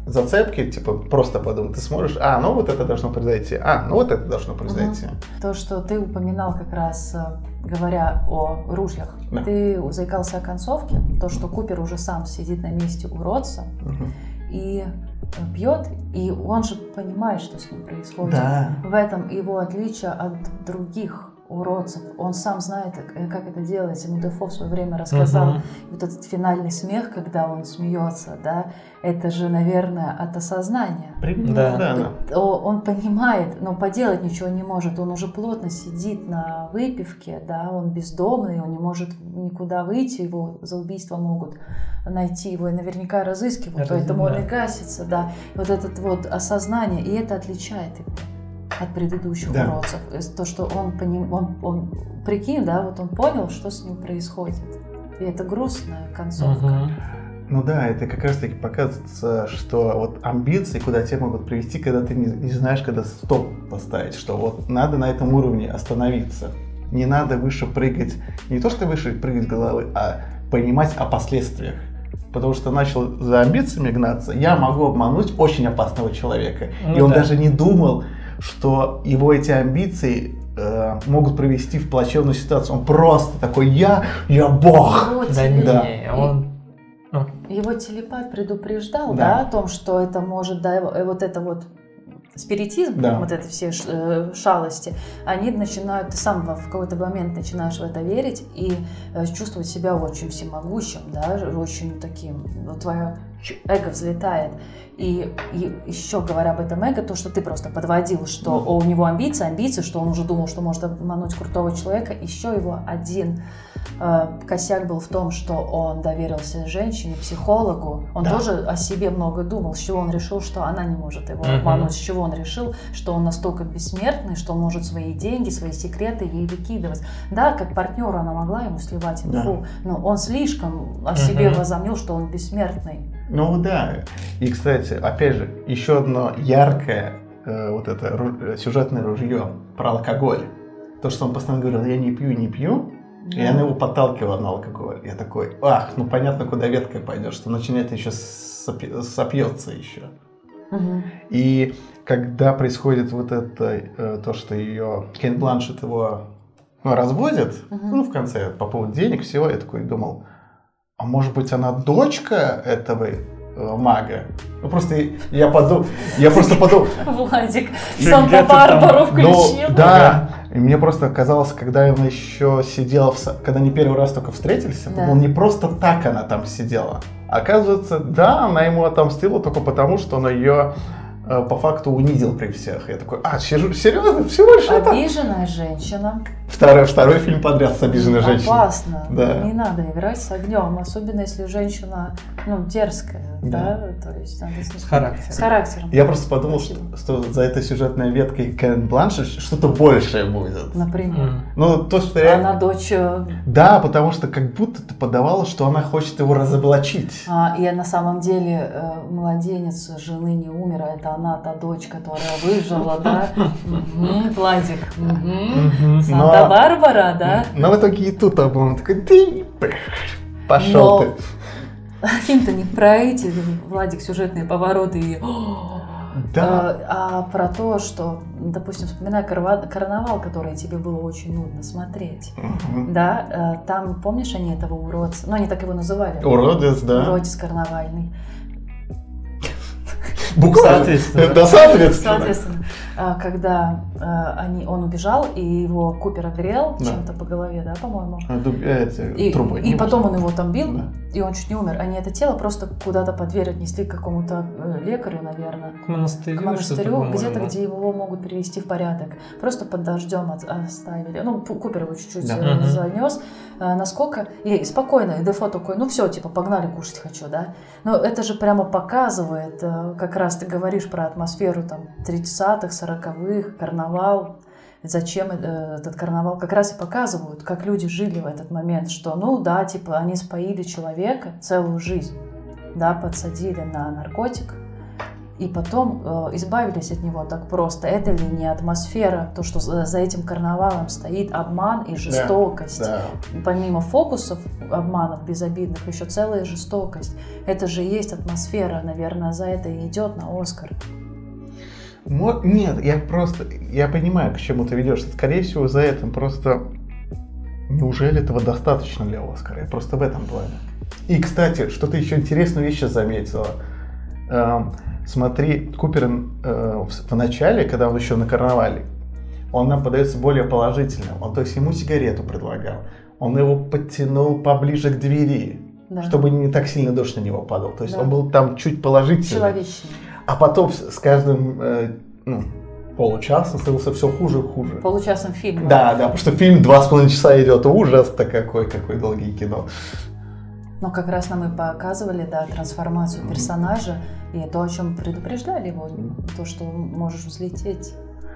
зацепки, типа, просто подумай, ты смотришь, а, ну вот это должно произойти, а, ну вот это должно произойти. То, что ты упоминал как раз, э, говоря о ружьях, Да. ты заикался о концовке, то, что Купер уже сам сидит на месте уродца Мгм. и э, пьет, и он же понимает, что с ним происходит. Да. В этом его отличие от других уродцев. Он сам знает, э, как это делается. Ему Дефо в свое время рассказал. Мгм. Вот этот финальный смех, когда он смеется, да, это же, наверное, от осознания. Примерно, Да. да, да. О, Он понимает, но поделать ничего не может. Он уже плотно сидит на выпивке, да, он бездомный, он не может никуда выйти, его за убийство могут найти, его наверняка разыскивают, Раз- поэтому он да. и гасится, да. И вот это вот осознание, и это отличает его от предыдущих Да. уродцев. То, что он, поним, он, он, прикинь, да, вот он понял, что с ним происходит. И это грустная концовка. Мгм. Ну да, это как раз таки показывается, что вот амбиции куда тебя могут привести, когда ты не, не знаешь, когда стоп поставить, что вот надо на этом уровне остановиться. Не надо выше прыгать, не то что выше прыгать головы, а понимать о последствиях. Потому что начал за амбициями гнаться, я могу обмануть очень опасного человека. Ну И он да. даже не думал, что его эти амбиции э, могут привести в плачевную ситуацию. Он просто такой, я, я бог. Да не, Да. он... Его телепат предупреждал, Да. да. о том, что это может, да, вот это вот спиритизм, Да. вот это все э, шалости, они начинают, ты сам в какой-то момент начинаешь в это верить и э, чувствовать себя очень всемогущим, да, очень таким, ну, твое эго взлетает. И, и еще говоря об этом эго, то, что ты просто подводил, что Мгм. у него амбиции, амбиции, что он уже думал, что может обмануть крутого человека, еще его один косяк был в том, что он доверился женщине, психологу. Он Да. тоже о себе много думал, с чего он решил, что она не может его обмануть, с чего он решил, что он настолько бессмертный, что он может свои деньги, свои секреты ей выкидывать. Да, как партнеру она могла ему сливать инфу, но он слишком о себе Мгм. возомнил, что он бессмертный. Ну да. И, кстати, опять же, еще одно яркое э, вот это ру- э, сюжетное ружье про алкоголь. То, что он постоянно говорил, я не пью, не пью, и она его подталкивала на алкоголь. Я такой, ах, ну понятно, куда ветка пойдет, что начинает еще сопьется еще. Мгм. И когда происходит вот это, э, то, что ее Кейн Бланшет его ну, разводит, Мгм. ну, в конце, по поводу денег, всего, я такой думал, а может быть, она дочка этого э, мага? Ну, просто я подумал, я просто подумал, Владик, Санта-Барбару ну, включил. да, и мне просто казалось, когда она еще сидела, в, когда они первый раз только встретились, Да. думал, не просто так она там сидела. Оказывается, да, она ему отомстила только потому, что он ее э, по факту унизил при всех. Я такой, а, сер- серьезно? Всего лишь это? Обиженная женщина. Второй, второй фильм подряд с обиженной женщиной. Опасно. Да. Не надо играть с огнем, особенно если женщина ну, дерзкая, да. Да. То есть надо с, характером. С характером. Я просто подумал, что, Спасибо. что за этой сюжетной веткой Кэн Бланшет что-то большее будет. Например. М. Ну, то, что Она реально... дочь... э, Да, потому что как будто ты подавала, что она хочет его разоблачить. а, и на самом деле э, младенец жены не умер, а это она, та дочь, которая выжила, да? Владик. Санта-Барбара, да? Но в итоге и тут он такой, ты пошел ты. Фильм-то не про эти, Владик, сюжетные повороты и... Да. Э, А про то, что, допустим, вспоминая карнавал, который тебе было очень нудно смотреть. Мгм. Да, э, там, помнишь, они этого уродца, ну, они так его называли. Уродец, да. Уродец карнавальный. Буквально. Соответственно. Да, соответственно. Соответственно, а, когда э, они, он убежал, и его Купер огрел Да. чем-то по голове, да, по-моему. А, э, И, трубой. и потом он его там бил, Да. и он чуть не умер. Они это тело просто куда-то под дверь отнесли к какому-то э, лекарю, наверное. К монастырю, К монастырю, где-то, где его могут привести в порядок. Просто под дождем от- оставили. Ну, Купер его чуть-чуть Да. э, занес. Насколько... И спокойно, и Дефо такой, ну все, типа, погнали, кушать хочу, да? Но это же прямо показывает, как раз ты говоришь про атмосферу там 30-х, 40-х, карнавал. Зачем э, этот карнавал? Как раз и показывают, как люди жили в этот момент, что, ну да, типа, они споили человека целую жизнь, да, подсадили на наркотик, и потом э, избавились от него так просто. Это ли не атмосфера, то, что за, за этим карнавалом стоит обман и жестокость? Да. Помимо фокусов, обманов безобидных, еще целая жестокость. Это же есть атмосфера, наверное, за это и идет на Оскар. Мо- Нет, я просто, я понимаю, к чему ты ведешь. Скорее всего, за этим просто... Неужели этого достаточно для Оскара? Я просто в этом плане. И, кстати, что ты еще интересную вещь заметила. Смотри, Купер э, в, в начале, когда он еще на карнавале, он нам подается более положительным. Он, то есть, ему сигарету предлагал. Он его подтянул поближе к двери, Да. чтобы не так сильно дождь на него падал. То есть, Да. он был там чуть положительный. Человечнее. А потом с с каждым э, ну, получасом становился все хуже и хуже. Получасом фильма. Да, да, потому что фильм два с половиной часа идет. Ужас-то какой, какой долгий кино. Но как раз нам и показывали, да, трансформацию персонажа и то, о чем предупреждали его, то, что можешь взлететь,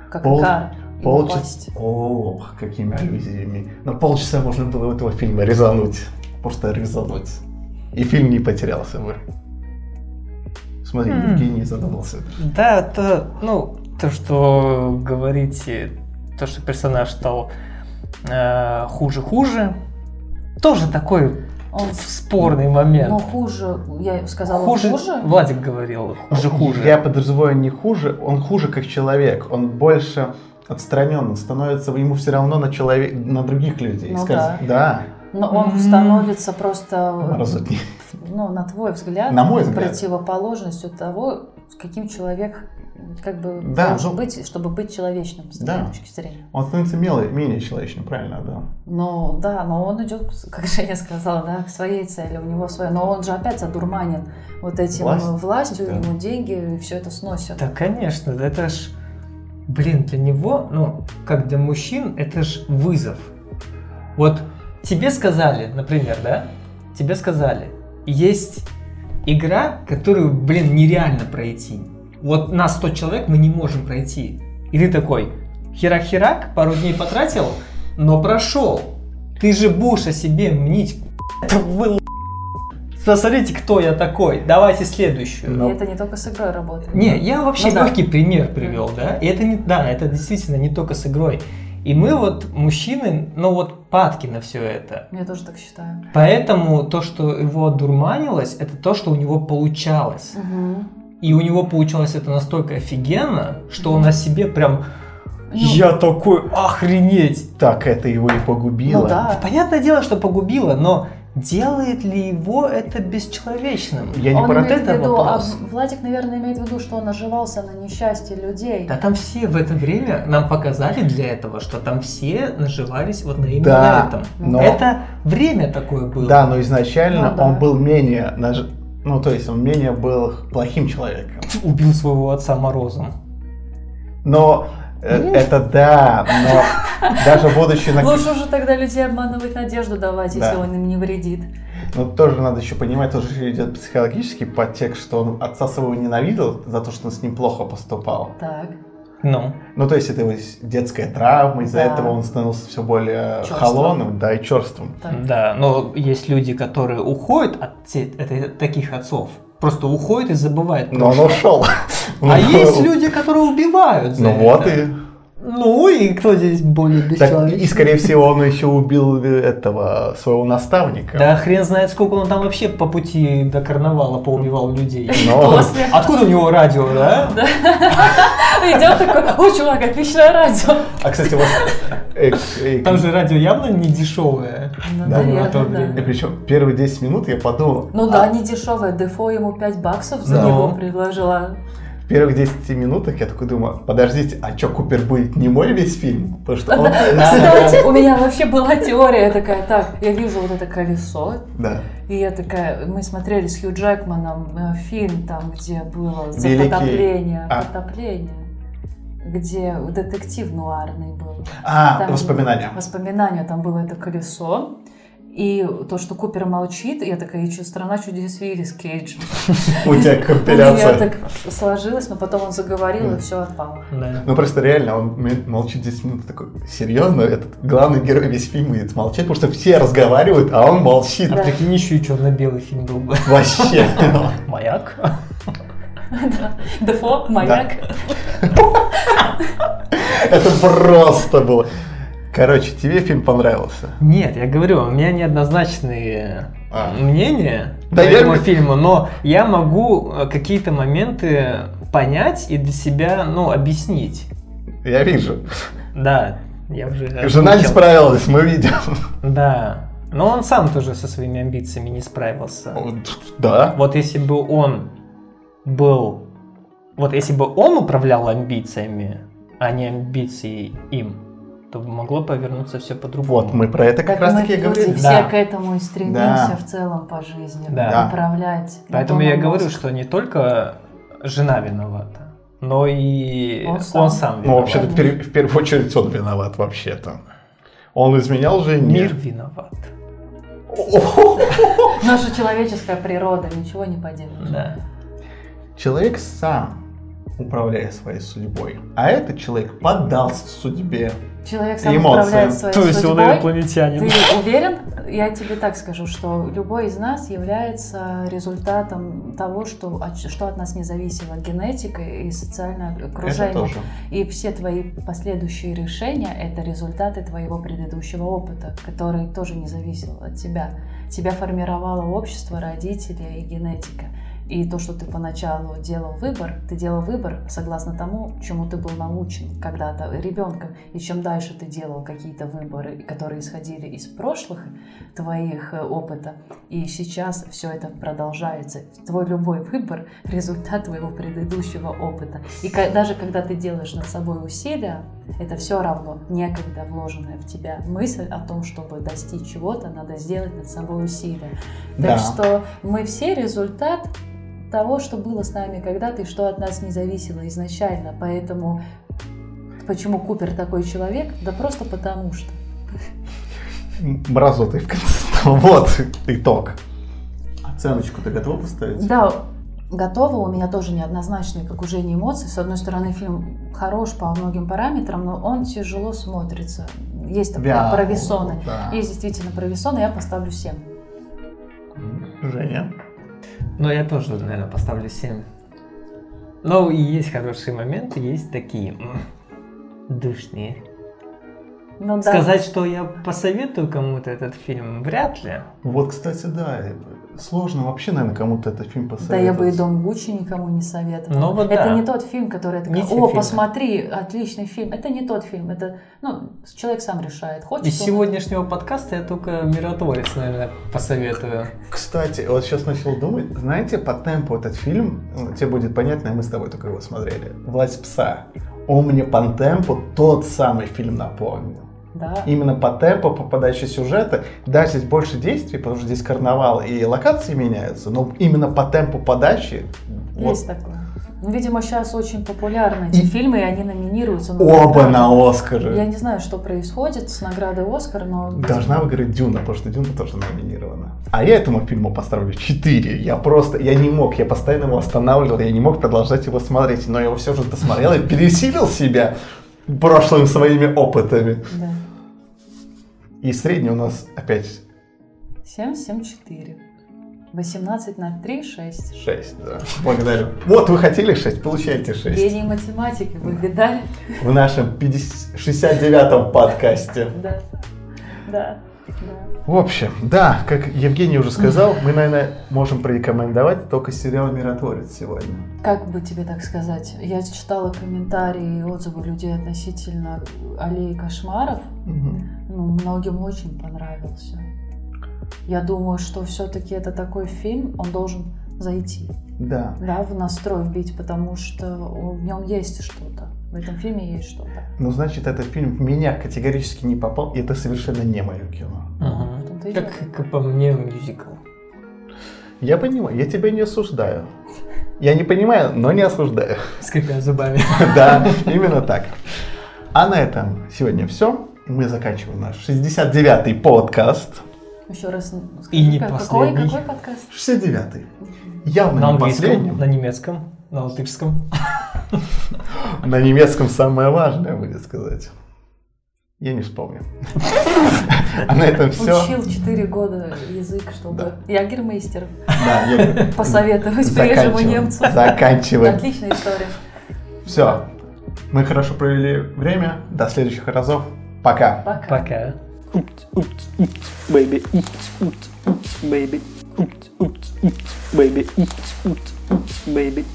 как Пол- Икар, Полчаса. О, какими аллюзиями. На полчаса можно было у этого фильма резануть. Просто резануть. И фильм не потерялся бы. Смотри, М. Евгений задумался. Да, это, ну, то, что говорите, то, что персонаж стал э, хуже-хуже, тоже такой Он, спорный момент. но хуже, я сказала хуже, хуже, Владик говорил, хуже-хуже. Я подразумеваю не хуже, он хуже как человек. Он больше отстранен, он становится ему все равно на человек, на других людей. Ну Сказ- да. но он М. становится просто, Разутни. ну, на твой взгляд, На мой взгляд. противоположностью того, с каким человек как бы Да, должен ну- быть, чтобы быть человечным с Да. точки зрения. Он становится мело- менее человечным, правильно, да. Ну да, но он идет, как Женя сказала, да, к своей цели, у него своя. Но он же опять задурманен вот этим Власть? властью, Да. ему деньги, и все это сносят. Да, конечно, да это ж, блин, для него, ну, как для мужчин, это ж вызов. Вот тебе сказали, например, да, тебе сказали, есть игра, которую, блин, нереально пройти. Вот нас 100 человек мы не можем пройти. И ты такой, херак-херак, пару дней потратил, но прошел. Ты же будешь о себе мнить. Это вы. Посмотрите, кто я такой. Давайте следующую. Но- И это не только с игрой работает. Не, я вообще Ну да. легкий пример привел, да. И это не, да, это действительно не только с игрой. И мы вот мужчины, ну вот падки на все это. Я тоже так считаю. Поэтому то, что его одурманилось, это то, что у него получалось. Мгм. И у него получалось это настолько офигенно, что он о себе прям Ну, я такой охренеть. Так это его и погубило. Ну да. Понятное дело, что погубило, но делает ли его это бесчеловечным? Я не он про это виду, вопрос. а Владик, наверное, имеет в виду, что он наживался на несчастье людей. Да там все в это время нам показали для этого, что там все наживались вот на именно Да, этом. но- Это время такое было. Да, но изначально Ну да. он был менее, наж- ну то есть он менее был плохим человеком. Убил своего отца морозом. Но э, Ну. это да, но даже будучи на... Лучше уже тогда людей обманывать надежду давать, Да. если он им не вредит. Но тоже надо еще понимать, тоже идет психологический подтекст, что он отца своего ненавидел за то, что он с ним плохо поступал. Так. Ну, Ну, то есть это его детская травма, из-за Да. этого он становился все более Чёрствым. холодным, да, и черствым. так. да, но есть люди, которые уходят от те- это- таких отцов. Просто уходят и забывают. Но он ушел. А есть люди, которые убивают за Ну это. вот и... Ну и кто здесь более Так, бесчеловечный? и, скорее всего, он еще убил э, этого своего наставника. Да хрен знает, сколько он там вообще по пути до карнавала поубивал людей. Но- После. Откуда у него радио, да? Идет такой, о, чувак, отличное радио. А, кстати, вот... э, э, Там же радио явно не дешевое. Ну, Да, да. И причем первые 10 минут я подумал, Ну да, не дешевое. Дефо ему 5 баксов за Да. него предложила. Первых 10 минутах я такой думаю, подождите, а что, Купер будет не мой весь фильм? Потому что он... Кстати, у меня вообще была теория такая, так, я вижу вот это колесо, Да. и я такая, мы смотрели с Хью Джекманом э, фильм там, где было за потопление, а. потопление, где детектив нуарный был. А, Там воспоминания. Воспоминания, там было это колесо. И то, что Купер молчит, я такая, страна чудес Виллис Кейдж. У тебя У меня компиляция. так сложилось, но потом он заговорил, и все отпало. Да. Ну просто реально, он молчит 10 минут, такой, серьезно, этот главный герой весь фильм будет молчать, потому что все разговаривают, а он молчит. А прикинь, еще и черно-белый фильм был бы. Вообще. Маяк. Дефо, маяк. Это просто было. Короче, тебе фильм понравился. Нет, я говорю, у меня неоднозначные А. мнения Да по я- этому фильму, но я могу э, какие-то моменты понять и для себя, ну, объяснить. Я вижу. Да, я уже Жена не озвучил. справилась, мы видим. Да, но он сам тоже со своими амбициями не справился. Да. Вот если бы он был... Вот если бы он управлял амбициями, а не амбиции им, то могло повернуться все по-другому. Вот, мы про это как раз мы таки говорили. все Да. к этому и стремимся Да. в целом по жизни. Да. Управлять. Поэтому я он говорю, мозг. что не только жена виновата, но и Он он сам. сам, Ну, виноват. вообще-то, в пер- в первую очередь, он виноват вообще-то. Он изменял жене. Мир виноват. Наша человеческая природа, ничего не поделаешь. Да. Человек сам управляет своей судьбой, а этот человек поддался судьбе. Человек сам Эмоции. управляет своей То есть он судьбой. инопланетянин. Ты уверен? Я тебе так скажу, что любой из нас является результатом того, что от, что от нас не зависело генетика и социальное Это окружение. тоже. И все твои последующие решения – это результаты твоего предыдущего опыта, который тоже не зависел от тебя. Тебя формировало общество, родители и генетика. И то, что ты поначалу делал выбор, ты делал выбор согласно тому, чему ты был научен когда-то ребенком. И чем дальше ты делал какие-то выборы, которые исходили из прошлых твоих э, опыта, и сейчас все это продолжается. Твой любой выбор – результат твоего предыдущего опыта. И даже когда ты делаешь над собой усилия, это все равно некогда вложенная в тебя мысль о том, чтобы достичь чего-то, надо сделать над собой усилия. Да. Так что мы все результат того, что было с нами когда-то и что от нас не зависело изначально. Поэтому почему Купер такой человек? Да просто потому что. Мразоты в конце. Вот итог. Оценочку ты готова поставить? Да, готово. У меня тоже неоднозначные, как уже не эмоции. С одной стороны, фильм хорош по многим параметрам, но он тяжело смотрится. Есть такое Вял, провисоны. да. Есть действительно провисоны, я поставлю 7. Женя? Ну, я тоже, наверное, поставлю 7. Но и есть хорошие моменты, есть такие душные. Ну, да. Сказать, что я посоветую кому-то этот фильм, вряд ли. Вот, кстати, да, сложно вообще, наверное, кому-то этот фильм Да посоветовать. я бы и Дом Гуччи никому не советовала. Ну вот это да. не тот фильм, который такая, о, фильмы. посмотри, отличный фильм. Это не тот фильм. Это, ну, человек сам решает, хочет Из он сегодняшнего подкаста я только «Миротворец», наверное, посоветую. Кстати, вот сейчас начал думать, знаете, по темпу этот фильм, ну, тебе будет понятно, мы с тобой только его смотрели, «Власть пса». Он мне по темпу тот самый фильм напомнил. Да. Именно по темпу, по подаче сюжета. Да, здесь больше действий, потому что здесь карнавал и локации меняются, но именно по темпу подачи вот, Есть такое. Ну, видимо, сейчас очень популярны эти И- фильмы, и они номинируются. на оба награды. на Оскары. Я не знаю, что происходит с наградой Оскар, но... Должна выиграть Дюна, потому что Дюна тоже номинирована. А я этому фильму поставлю 4. Я просто, я не мог, я постоянно его останавливал, я не мог продолжать его смотреть, но я его все же досмотрел и пересилил себя прошлыми своими опытами. Да. И средний у нас опять 7, 7, 4. 18 на 3, 6. 6, да. Благодарю. Вот вы хотели 6, получаете 6. Гений математики, вы видали? В нашем 50 69-м подкасте. Да. Да. В общем, да, как Евгений уже сказал, мы, наверное, можем порекомендовать только сериал «Миротворец» сегодня. Как бы тебе так сказать? Я читала комментарии и отзывы людей относительно аллеи кошмаров. Ну, многим очень понравился. Я думаю, что все-таки это такой фильм, он должен зайти. Да. Да, в настрой вбить, потому что в нем есть что-то. В этом фильме есть что-то. Ну, значит, этот фильм в меня категорически не попал, и это совершенно не мое кино. И Как, как по мне, мюзикл. Я понимаю, я тебя не осуждаю. Я не понимаю, но не осуждаю. Скрипя зубами. Да, именно так. А на этом сегодня все. Мы заканчиваем наш 69-й подкаст. Еще раз И не какой, последний. какой подкаст? 69-й. Явно На не английском, последним. на немецком, на латышском. На немецком самое важное будет сказать. Я не вспомню. А на этом все. Учил 4 года язык, чтобы ягермейстер Да, я посоветовать приезжему немцу. Заканчиваем. Отличная история. Все. Мы хорошо провели время. До следующих разов. Пока. Пока. Пока. Oops, oops, oops, baby. Oops, oops, oops, baby. Oops, oops, oops, baby. Oops, oops, oops, baby.